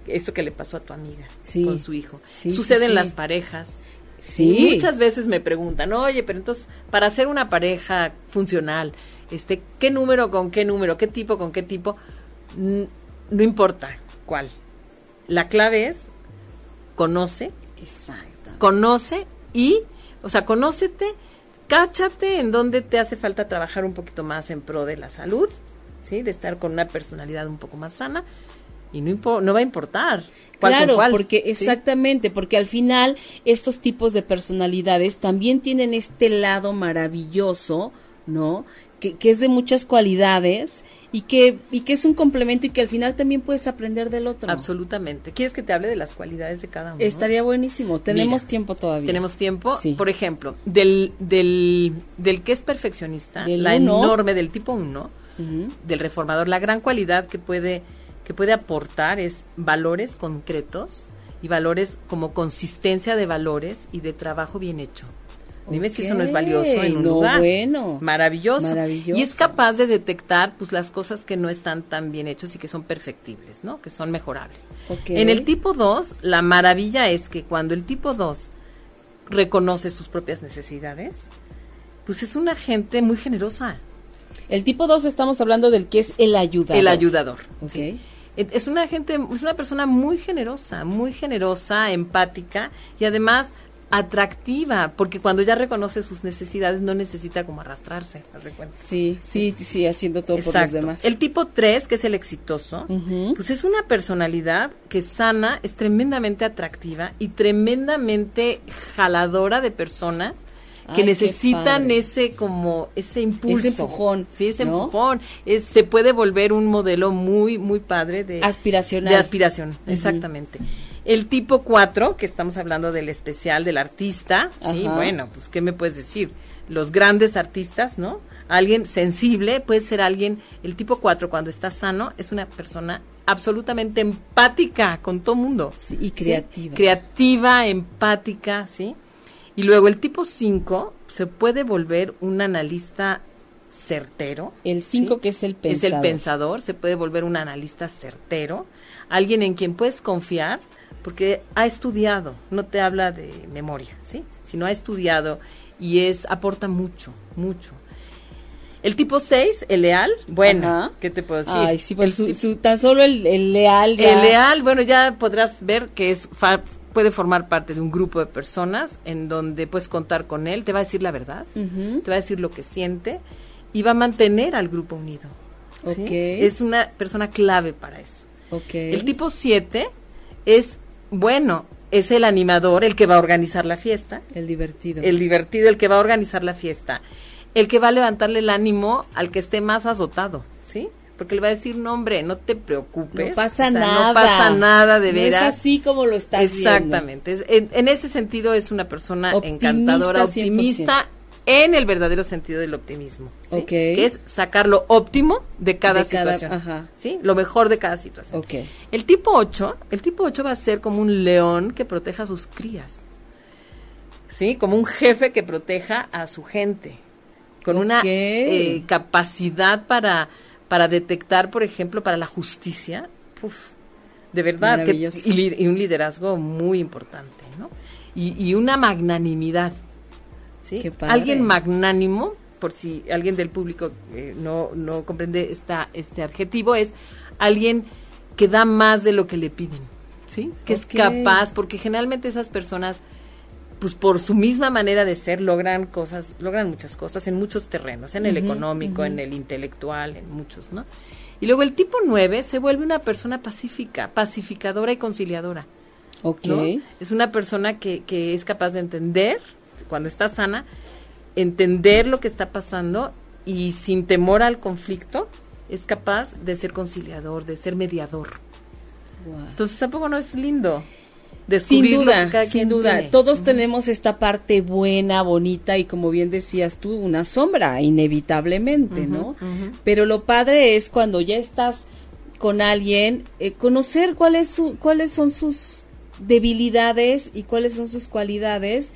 Esto que le pasó a tu amiga Sí. con su hijo. Sí, sí, Sucede en sí. las parejas. sí Y muchas veces me preguntan, oye, pero entonces, para hacer una pareja funcional, este, ¿qué número con qué número? ¿Qué tipo con qué tipo? No importa cuál. La clave es conoce, exacto conoce y, o sea, conócete cáchate en dónde te hace falta trabajar un poquito más en pro de la salud, ¿sí? De estar con una personalidad un poco más sana y no, no va a importar. claro, porque exactamente, porque al final estos tipos de personalidades también tienen este lado maravilloso, ¿no? Que, que, es de muchas cualidades y que, y que es un complemento y que al final también puedes aprender del otro. Absolutamente. ¿Quieres que te hable de las cualidades de cada uno? Estaría buenísimo. Tenemos tiempo todavía. Tenemos tiempo. Sí. Por ejemplo, del, del, del que es perfeccionista, la enorme del tipo 1, del reformador, la gran cualidad que puede que puede aportar es valores concretos y valores como consistencia de valores y de trabajo bien hecho. Dime si eso no es valioso en un lugar. Bueno. Maravilloso. Y es capaz de detectar pues las cosas que no están tan bien hechos y que son perfectibles, ¿no? Que son mejorables. En el tipo 2, la maravilla es que cuando el tipo 2 reconoce sus propias necesidades, pues es una gente muy generosa. El tipo 2 estamos hablando del que es el ayudador. El ayudador. Okay. Es una gente, es una persona muy generosa, muy generosa, empática y además atractiva, porque cuando ya reconoce sus necesidades no necesita como arrastrarse, ¿te cuenta? Sí, sí, sí, haciendo todo por los demás. El tipo 3, que es el exitoso, pues es una personalidad que sana, es tremendamente atractiva y tremendamente jaladora de personas que necesitan ese como ese impulso, ese empujón, sí, ese empujón, es, se puede volver un modelo muy muy padre de aspiracional, de aspiración, exactamente. El tipo 4, que estamos hablando del especial del artista, sí, bueno, pues qué me puedes decir? Los grandes artistas, ¿no? Alguien sensible, puede ser alguien, el tipo 4 cuando está sano es una persona absolutamente empática con todo mundo. y creativa. Creativa, empática, ¿sí? Y luego el tipo 5 se puede volver un analista certero. El 5 que es el pensador. Es el pensador, se puede volver un analista certero, alguien en quien puedes confiar porque ha estudiado, no te habla de memoria, ¿sí? Sino ha estudiado y es aporta mucho, mucho. El tipo 6, el leal, bueno, ¿qué te puedo decir? Ay, sí, pues tan solo el, leal. El leal, bueno, ya podrás ver que es puede formar parte de un grupo de personas en donde puedes contar con él, te va a decir la verdad, te va a decir lo que siente y va a mantener al grupo unido. Es una persona clave para eso. El tipo 7 es, bueno, es el animador, el que va a organizar la fiesta. El divertido. El divertido, el que va a organizar la fiesta. El que va a levantarle el ánimo al que esté más azotado, ¿sí? porque le va a decir, no hombre, no te preocupes. No pasa nada. No pasa nada, de veras. es así como lo estás Exactamente. en, ese sentido es una persona encantadora, optimista en el verdadero sentido del optimismo. Que es sacar lo óptimo de cada situación. ¿Sí? Lo mejor de cada situación. El tipo 8, el tipo 8 va a ser como un león que proteja a sus crías. ¿Sí? Como un jefe que proteja a su gente. Con una eh, capacidad para para detectar, por ejemplo, para la justicia, de verdad, que, y, un liderazgo muy importante, ¿no? Y, una magnanimidad, ¿sí? Alguien magnánimo, por si alguien del público eh, no, no comprende esta, este adjetivo, es alguien que da más de lo que le piden, ¿sí? Que es capaz, porque generalmente esas personas pues por su misma manera de ser logran cosas, logran muchas cosas en muchos terrenos, en el económico, en el intelectual, en muchos, ¿no? Y luego el tipo 9 se vuelve una persona pacífica, pacificadora y conciliadora. Ok. Es una persona que, que es capaz de entender, cuando está sana, entender lo que está pasando y sin temor al conflicto, es capaz de ser conciliador, de ser mediador. Entonces tampoco no es lindo sin duda, sin duda. Todos tenemos esta parte buena, bonita y como bien decías tú, una sombra, inevitablemente, ¿no? Pero lo padre es cuando ya estás con alguien, eh, conocer cuáles, su, cuáles son sus debilidades y cuáles son sus cualidades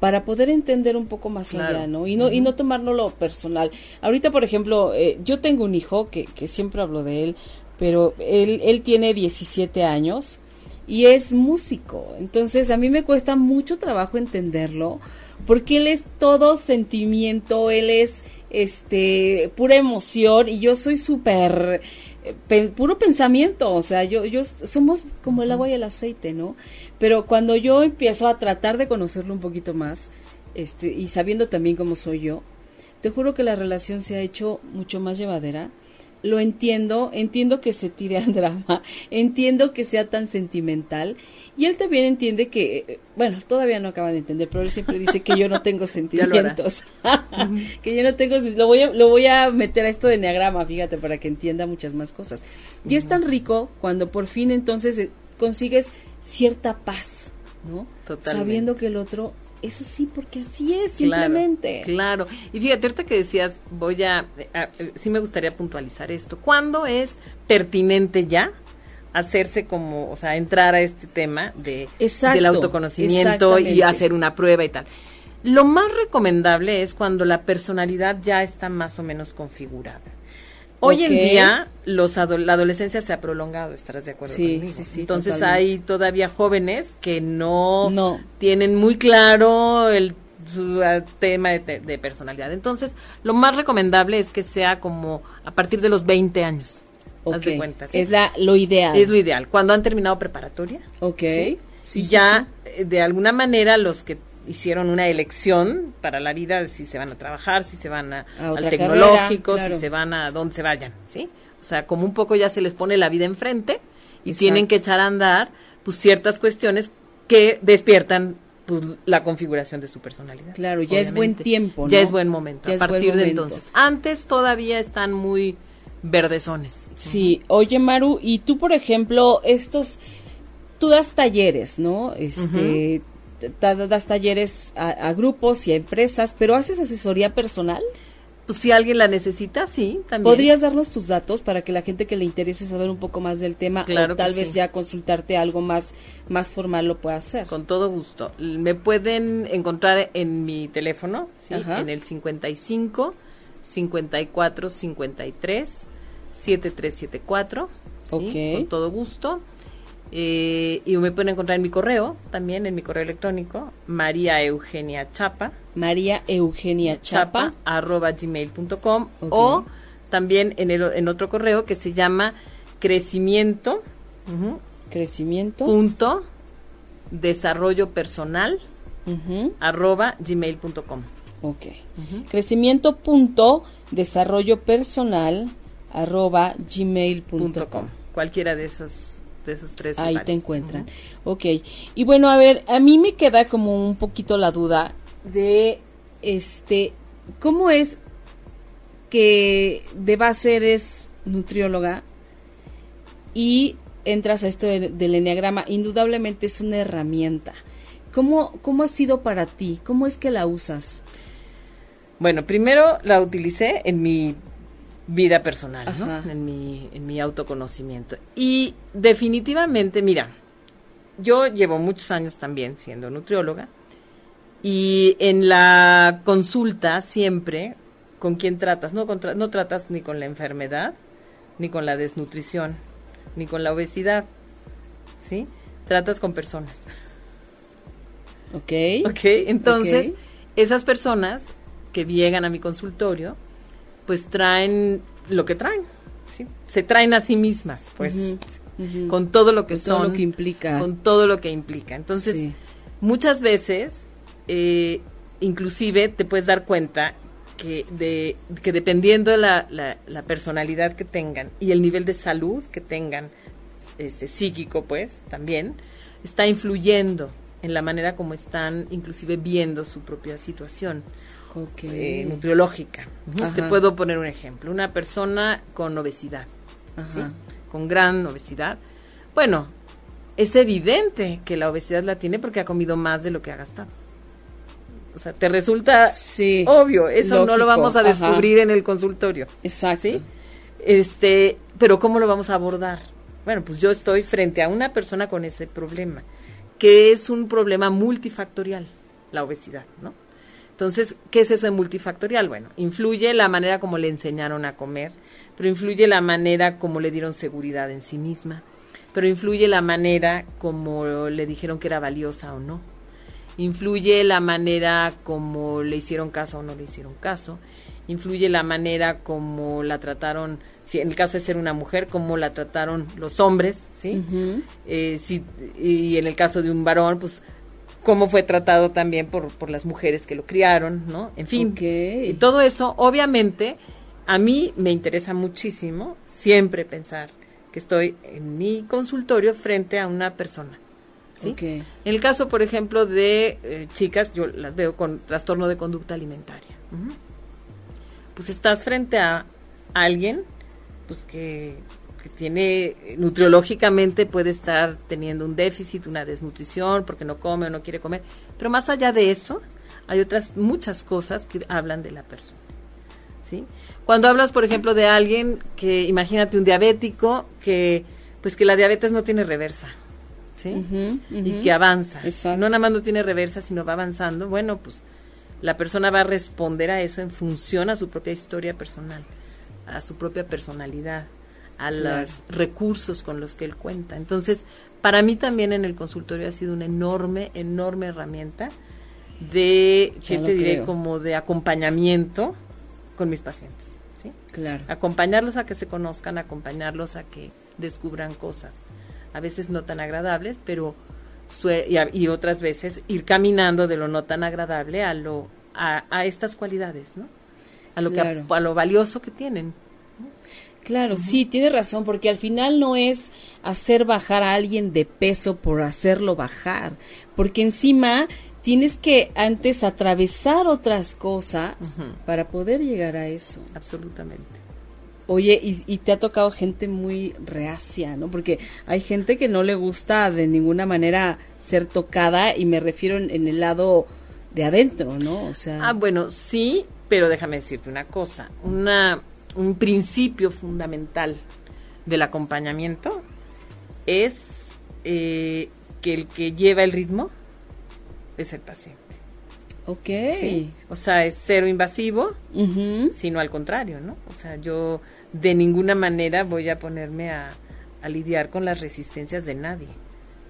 para poder entender un poco más allá, ¿no? Y no, y no tomarlo lo personal. Ahorita, por ejemplo, eh, yo tengo un hijo que, que siempre hablo de él, pero él, él tiene 17 años y es músico. Entonces a mí me cuesta mucho trabajo entenderlo porque él es todo sentimiento, él es este pura emoción y yo soy súper eh, puro pensamiento, o sea, yo yo somos como el agua y el aceite, ¿no? Pero cuando yo empiezo a tratar de conocerlo un poquito más, este, y sabiendo también cómo soy yo, te juro que la relación se ha hecho mucho más llevadera. Lo entiendo, entiendo que se tire al drama, [LAUGHS] entiendo que sea tan sentimental. Y él también entiende que, bueno, todavía no acaba de entender, pero él siempre dice que yo no tengo [LAUGHS] sentimientos, [LAUGHS] que yo no tengo, lo voy, a, lo voy a meter a esto de neagrama, fíjate, para que entienda muchas más cosas. Y es tan rico cuando por fin entonces eh, consigues cierta paz, ¿no? Totalmente. Sabiendo que el otro es así porque así es, simplemente. Claro, Y fíjate, ahorita que decías, voy a, a, sí me gustaría puntualizar esto. ¿Cuándo es pertinente ya hacerse como, o sea, entrar a este tema de del autoconocimiento y hacer una prueba y tal? Lo más recomendable es cuando la personalidad ya está más o menos configurada. Hoy en día los la adolescencia se ha prolongado, estarás de acuerdo sí, conmigo. Sí, sí, Entonces totalmente. hay todavía jóvenes que no, No. tienen muy claro el su eh, tema de, de personalidad. Entonces, lo más recomendable es que sea como a partir de los 20 años. Haz de cuenta, ¿sí? Es la, lo ideal. Es lo ideal. Cuando han terminado preparatoria, Ok. ¿sí? Sí, ya eh, de alguna manera los que hicieron una elección para la vida, de si se van a trabajar, si se van a, A al tecnológico, carrera, claro. si se van a donde se vayan, ¿sí? O sea, como un poco ya se les pone la vida enfrente y Exacto. tienen que echar a andar pues ciertas cuestiones que despiertan pues la configuración de su personalidad. Claro, ya es buen tiempo, Ya ¿no? es buen momento. Ya a partir de entonces. Antes todavía están muy verdezones. Sí, oye Maru, y tú por ejemplo, estos, tú das talleres, ¿no? Este, das talleres a, a grupos y a empresas, pero ¿haces asesoría personal? Pues si alguien la necesita, sí, también. ¿Podrías darnos tus datos para que la gente que le interese saber un poco más del tema Claro o tal vez sí. ya consultarte algo más, más formal lo pueda hacer? Con todo gusto. Me pueden encontrar en mi teléfono, en el 55 54 53 7374. ¿sí? Ok. Con todo gusto. Eh, y me pueden encontrar en mi correo, también en mi correo electrónico, María Eugenia Chapa, María Eugenia Chapa. arroba gmail.com o también en, el, en otro correo que se llama crecimiento Crecimiento. punto desarrollo personal arroba gmail.com ok. Crecimiento punto desarrollo personal arroba gmail punto punto com. cualquiera de esos de esos tres Ahí lugares. te encuentran. Ok. Y bueno, a ver, a mí me queda como un poquito la duda de, este, ¿cómo es que de base eres nutrióloga y entras a esto de- del enneagrama? Indudablemente es una herramienta. ¿Cómo, ¿Cómo ha sido para ti? ¿Cómo es que la usas? Bueno, primero la utilicé en mi vida personal, ¿no? En, mi, en mi autoconocimiento. Y definitivamente, mira, yo llevo muchos años también siendo nutrióloga y en la consulta siempre, ¿con quién tratas? No, no tratas ni con la enfermedad, ni con la desnutrición, ni con la obesidad, ¿sí? Tratas con personas. ¿Ok? Ok, entonces esas personas que llegan a mi consultorio, pues traen lo que traen, ¿sí? Se traen a sí mismas, pues, con todo lo que Con todo son. lo que implica. Con todo lo que implica. Entonces, Sí. muchas veces, eh, inclusive te puedes dar cuenta que, de, que dependiendo de la, la- la personalidad que tengan y el nivel de salud que tengan, este, psíquico, pues, también, está influyendo en la manera como están inclusive viendo su propia situación Eh, nutriológica. Ajá. Te puedo poner un ejemplo. Una persona con obesidad, con gran obesidad. Bueno, es evidente que la obesidad la tiene porque ha comido más de lo que ha gastado. O sea, te resulta Sí. obvio, eso no lo vamos a ajá. descubrir en el consultorio. Exacto. ¿sí? Este, pero ¿cómo lo vamos a abordar? Bueno, pues yo estoy frente a una persona con ese problema, que es un problema multifactorial, la obesidad, ¿no? Entonces, ¿qué es eso de multifactorial? Bueno, influye la manera como le enseñaron a comer, pero influye la manera como le dieron seguridad en sí misma, pero influye la manera como le dijeron que era valiosa o no. Influye la manera como le hicieron caso o no le hicieron caso. Influye la manera como la trataron, si en el caso de ser una mujer, cómo la trataron los hombres, ¿sí? Eh, si, y en el caso de un varón, pues cómo fue tratado también por, por las mujeres que lo criaron, ¿no? En fin, y todo eso, obviamente, a mí me interesa muchísimo siempre pensar que estoy en mi consultorio frente a una persona. ¿sí? En el caso, por ejemplo, de eh, chicas, yo las veo con trastorno de conducta alimentaria. Pues estás frente a alguien pues que que tiene nutriológicamente puede estar teniendo un déficit, una desnutrición, porque no come o no quiere comer. Pero más allá de eso, hay otras muchas cosas que hablan de la persona. ¿sí? Cuando hablas, por ejemplo, de alguien que, imagínate un diabético, que pues que la diabetes no tiene reversa. ¿sí? Y que avanza. No nada más no tiene reversa, sino va avanzando. Bueno, pues la persona va a responder a eso en función a su propia historia personal, a su propia personalidad a los recursos con los que él cuenta. Entonces, para mí también en el consultorio ha sido una enorme, enorme herramienta de, ¿qué te diré? Como de acompañamiento con mis pacientes. ¿sí? Claro. Acompañarlos a que se conozcan, acompañarlos a que descubran cosas, a veces no tan agradables, pero y, otras veces ir caminando de lo no tan agradable a lo a, estas cualidades, ¿no? A lo que a lo valioso que tienen. Claro, sí, tiene razón, porque al final no es hacer bajar a alguien de peso por hacerlo bajar, porque encima tienes que antes atravesar otras cosas para poder llegar a eso. Absolutamente. Oye, y, y, te ha tocado gente muy reacia, ¿no? Porque hay gente que no le gusta de ninguna manera ser tocada y me refiero en, en el lado de adentro, ¿no? O sea. Ah, bueno, sí, pero déjame decirte una cosa. Una un principio fundamental del acompañamiento es eh, que el que lleva el ritmo es el paciente. Ok. O sea, es cero invasivo, sino al contrario, ¿no? O sea, yo de ninguna manera voy a ponerme a, lidiar con las resistencias de nadie.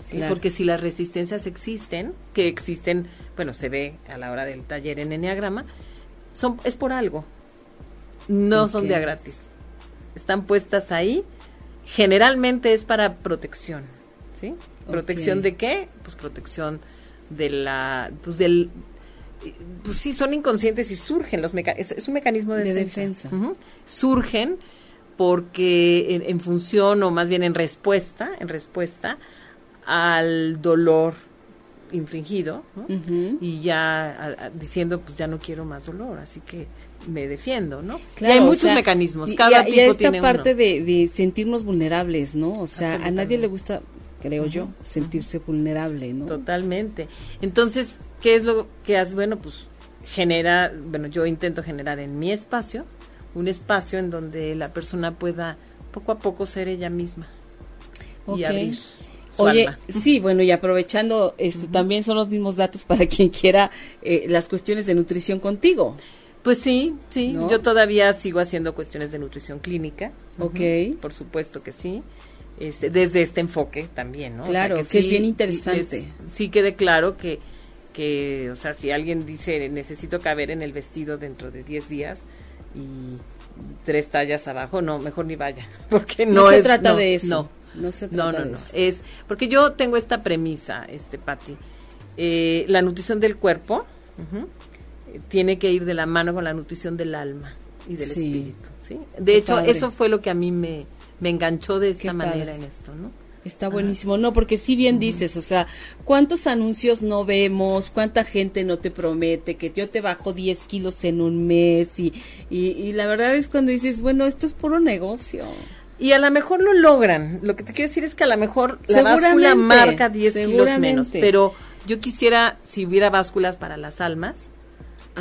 ¿sí? Porque si las resistencias existen, que existen, bueno, se ve a la hora del taller en Enneagrama, son, es por algo no son de gratis. Están puestas ahí. Generalmente es para protección, ¿sí? ¿Protección de qué? Pues protección de la, pues del, pues sí, son inconscientes y surgen los es, es un mecanismo de, defensa. Surgen porque en, función o más bien en respuesta, en respuesta al dolor infringido y ya diciendo pues ya no quiero más dolor, así que me defiendo, ¿no? Claro, y hay muchos mecanismos, cada y, tipo esta parte De, sentirnos vulnerables, ¿no? O sea, a nadie le gusta, creo yo, sentirse vulnerable, ¿no? Totalmente. Entonces, ¿qué es lo que hace? Bueno, pues genera, bueno, yo intento generar en mi espacio un espacio en donde la persona pueda poco a poco ser ella misma y abrir. Su Oye, sí, bueno, y aprovechando, este, también son los mismos datos para [LAUGHS] quien quiera eh, las cuestiones de nutrición contigo. Pues sí, sí. Yo todavía sigo haciendo cuestiones de nutrición clínica. Ok. por supuesto que sí. Este, desde este enfoque también, ¿no? Claro, que, es bien interesante. sí quede claro que, que, o sea, si alguien dice necesito caber en el vestido dentro de 10 días y tres tallas abajo, no, mejor ni vaya, [LAUGHS] porque no, se trata de eso. No, no se trata no, no, no. Es porque yo tengo esta premisa, este, Patti. Eh, la nutrición del cuerpo tiene que ir de la mano con la nutrición del alma y del espíritu. ¿sí? De hecho, eso fue lo que a mí me, me enganchó de esta manera en esto, ¿no? Está buenísimo, no, porque si bien dices, o sea, ¿cuántos anuncios no vemos? ¿Cuánta gente no te promete que yo te bajo 10 kilos en un mes? Y, y, la verdad es cuando dices, bueno, esto es puro negocio. Y a lo mejor lo logran. Lo que te quiero decir es que a lo mejor la báscula marca 10 kilos menos, pero yo quisiera, si hubiera básculas para las almas,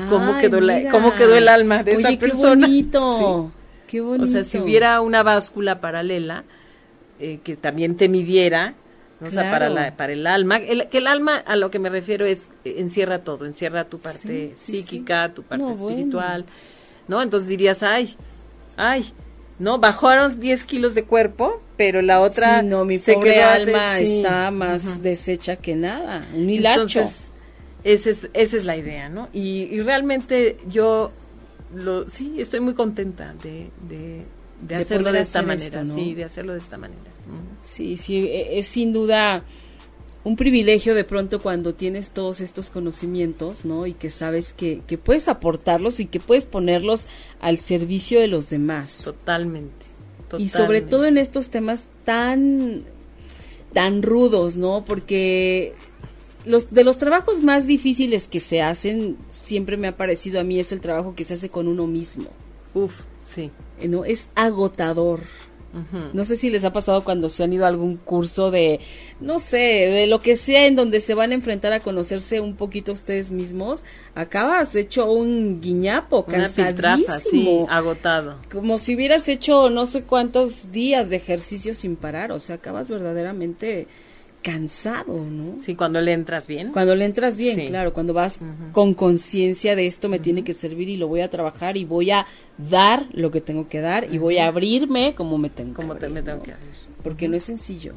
cómo quedó la, cómo quedó el alma de esa persona. [LAUGHS] Qué bonito. Qué bonito. O sea, si hubiera una báscula paralela eh, que también te midiera, o sea, para la, para el alma, el, que el alma a lo que me refiero es eh, encierra todo, encierra tu parte psíquica, tu parte espiritual, ¿no? Entonces dirías, ay, ay, no, bajaron 10 kilos de cuerpo, pero la otra no, mi pobre alma está más deshecha que nada, un hilacho. Esa es, esa es la idea, ¿no? Y, realmente yo, lo, sí, estoy muy contenta de, de, hacerlo de esta manera, sí, de hacerlo de esta manera. Sí, sí, e, es sin duda un privilegio de pronto cuando tienes todos estos conocimientos, ¿no? Y que sabes que, que puedes aportarlos y que puedes ponerlos al servicio de los demás. Totalmente. Y sobre todo en estos temas tan, tan rudos, ¿no? Porque los, de los trabajos más difíciles que se hacen, siempre me ha parecido a mí, es el trabajo que se hace con uno mismo. Uf, sí. ¿No? Es agotador. No sé si les ha pasado cuando se han ido a algún curso de, no sé, de lo que sea en donde se van a enfrentar a conocerse un poquito ustedes mismos. Acabas hecho un guiñapo, cansadísimo. sí, agotado. Como si hubieras hecho no sé cuántos días de ejercicio sin parar. O sea, acabas verdaderamente cansado, ¿no? Sí, cuando le entras bien. Cuando le entras bien, claro, cuando vas con conciencia de esto me tiene que servir y lo voy a trabajar y voy a dar lo que tengo que dar y voy a abrirme como me tengo como que abrir. me tengo que abrir. Porque no es sencillo.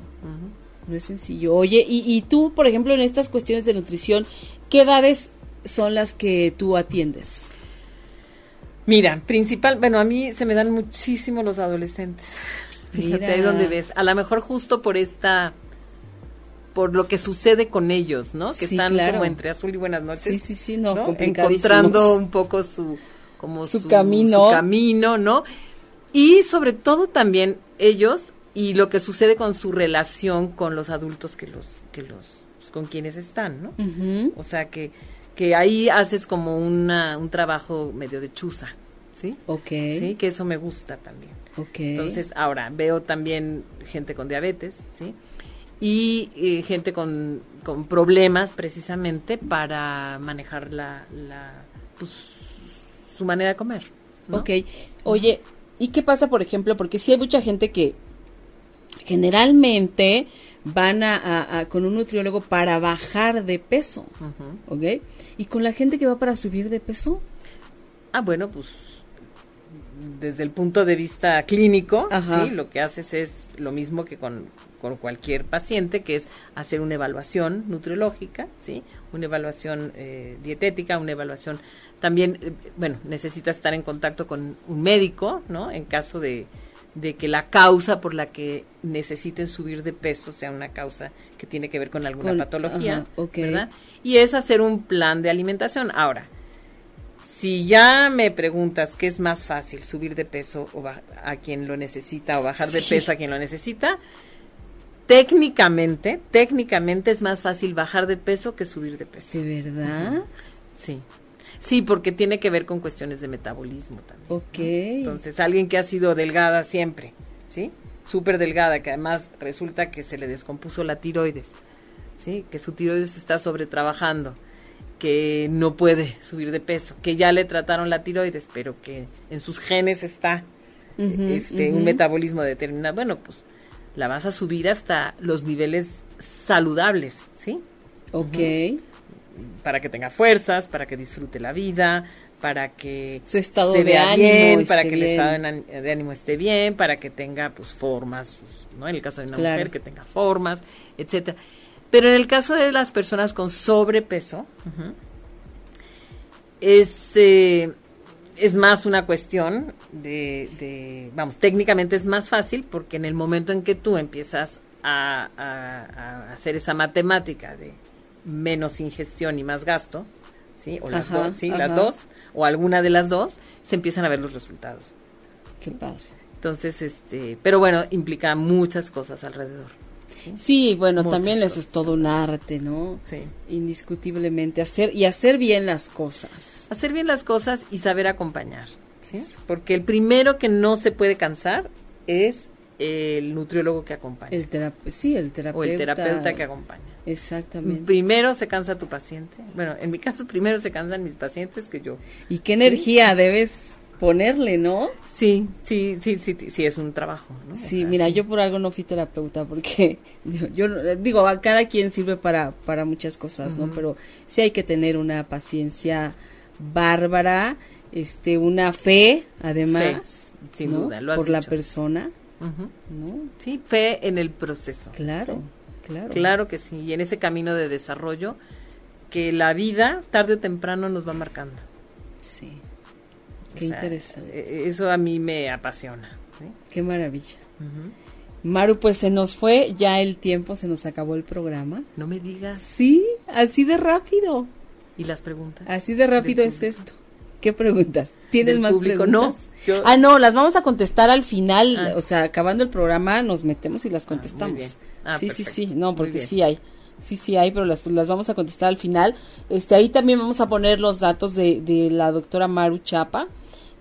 No es sencillo. Oye, y, y tú, por ejemplo, en estas cuestiones de nutrición, ¿qué edades son las que tú atiendes? Mira, principal, bueno, a mí se me dan muchísimo los adolescentes. Fíjate, ahí donde ves. A lo mejor justo por esta por lo que sucede con ellos, ¿no? Que están como entre azul y buenas noches. Sí, sí, sí, no, encontrando un poco su como su, camino, su camino, ¿no? Y sobre todo también ellos y lo que sucede con su relación con los adultos que los que los pues, con quienes están, ¿no? O sea que que ahí haces como una, un trabajo medio de chuza, ¿sí? Ok. Sí, que eso me gusta también. Ok. Entonces, ahora, veo también gente con diabetes, ¿sí? Y eh, gente con, con, problemas precisamente para manejar la, la pues, su manera de comer. Ok, oye, ¿y qué pasa, por ejemplo? Porque si hay mucha gente que generalmente van a, con un nutriólogo para bajar de peso, ¿ok? ¿Y con la gente que va para subir de peso? Ah, bueno, pues desde el punto de vista clínico, ¿sí? lo que haces es lo mismo que con, con cualquier paciente, que es hacer una evaluación nutriológica, ¿sí? Una evaluación eh, dietética, una evaluación también, eh, bueno, necesitas estar en contacto con un médico, ¿no? En caso de, de que la causa por la que necesiten subir de peso sea una causa que tiene que ver con alguna patología, ¿verdad? Y es hacer un plan de alimentación. Ahora, si ya me preguntas qué es más fácil, subir de peso o a quien lo necesita o bajar de peso a quien lo necesita, técnicamente, técnicamente es más fácil bajar de peso que subir de peso. ¿De verdad? Sí. Sí, porque tiene que ver con cuestiones de metabolismo también. Ok. Entonces, alguien que ha sido delgada siempre, ¿sí? Súper delgada, que además resulta que se le descompuso la tiroides, ¿sí? Que su tiroides está sobretrabajando, que no puede subir de peso, que ya le trataron la tiroides, pero que en sus genes está este un metabolismo determinado. Bueno, pues la vas a subir hasta los niveles saludables, ¿sí? Ok. Para que tenga fuerzas, para que disfrute la vida, para que su estado de ánimo para que el estado de ánimo esté bien, para que tenga pues formas, ¿no? En el caso de una mujer que tenga formas, etcétera. Pero en el caso de las personas con sobrepeso, es eh, es más una cuestión de, vamos, técnicamente es más fácil porque en el momento en que tú empiezas a, hacer esa matemática de menos ingestión y más gasto, ¿sí? O las, dos, ¿sí? las dos, o alguna de las dos, se empiezan a ver los resultados. Qué padre. Entonces, este, pero bueno, implica muchas cosas alrededor. Sí, bueno, también eso es todo un arte, ¿no? Sí. Indiscutiblemente hacer y hacer bien las cosas. Hacer bien las cosas y saber acompañar, ¿sí? Porque el primero que no se puede cansar es el nutriólogo que acompaña. El sí, el terapeuta. O el terapeuta que acompaña. Exactamente. Primero se cansa tu paciente. Bueno, en mi caso primero se cansan mis pacientes que yo. ¿Y qué energía debes ponerle, ¿no? Sí, sí, sí, sí, sí, es un trabajo. ¿no? Sí, mira, yo por algo no fui terapeuta porque [LAUGHS] yo, digo, a cada quien sirve para, para muchas cosas, ¿no? Pero sí hay que tener una paciencia bárbara, este, una fe, además, sin duda, por la persona, ¿no? Sí, fe en el proceso. Claro, claro. Claro que sí, y en ese camino de desarrollo que la vida tarde o temprano nos va marcando. Sí. Qué interesante. E, e, eso a mí me apasiona. Qué maravilla. Maru, pues se nos fue ya el tiempo, se nos acabó el programa. No me digas. Sí, así de rápido. ¿Y las preguntas? Así de rápido es esto. ¿Qué preguntas? ¿Tienes más público, preguntas? no, yo- Ah, no, las vamos a contestar al final, Ah. o sea, acabando el programa nos metemos y las contestamos. bien. Ah, sí, sí, sí, no, porque sí hay. Sí, sí hay, pero las, las vamos a contestar al final. Este, ahí también vamos a poner los datos de, de la doctora Maru Chapa.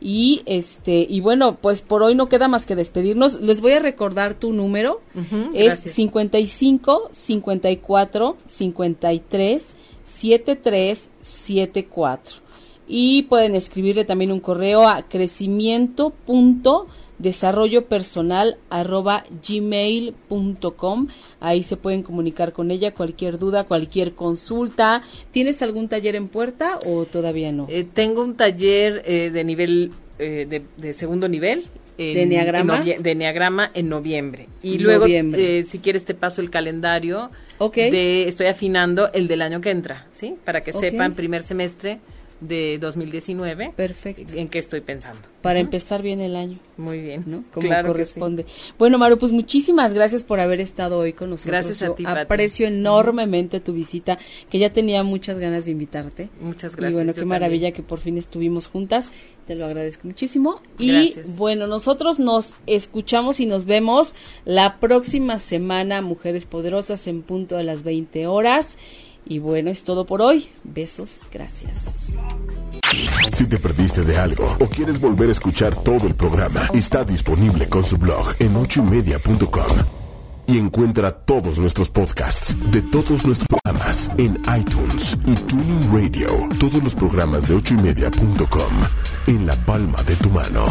Y este, y bueno, pues por hoy no queda más que despedirnos. Les voy a recordar tu número. Ujú, es gracias. 55 54 53 73 74. Y pueden escribirle también un correo a crecimiento punto desarrollo personal arroba gmail.com ahí se pueden comunicar con ella cualquier duda cualquier consulta tienes algún taller en puerta o todavía no Eh, tengo un taller eh, de nivel, eh, de, de segundo nivel. en- ¿De enneagrama? en de enneagrama en noviembre. Y luego, noviembre. eh, si quieres, te paso el calendario. Ok. De, estoy afinando el del año que entra, ¿sí? Para que Ok. sepan, primer semestre de 2019, perfecto en qué estoy pensando. para empezar bien el año Muy bien, ¿no? Como Claro que sí. corresponde. Bueno, Maru, pues muchísimas gracias por haber estado hoy con nosotros. Gracias a ti, Pati. Aprecio enormemente tu visita, que ya tenía muchas ganas de invitarte. Muchas Y gracias. bueno, yo qué maravilla también. que por fin estuvimos juntas. Te lo agradezco muchísimo. Y Gracias. bueno, nosotros nos escuchamos y nos vemos la próxima semana, Mujeres Poderosas, en punto a las 20 horas. Y bueno, es todo por hoy. Besos, gracias. Si te perdiste de algo o quieres volver a escuchar todo el programa, está disponible con su blog en ochoymedia.com. Y encuentra todos nuestros podcasts de todos nuestros programas en iTunes y Tuning Radio. Todos los programas de ochoymedia.com en la palma de tu mano.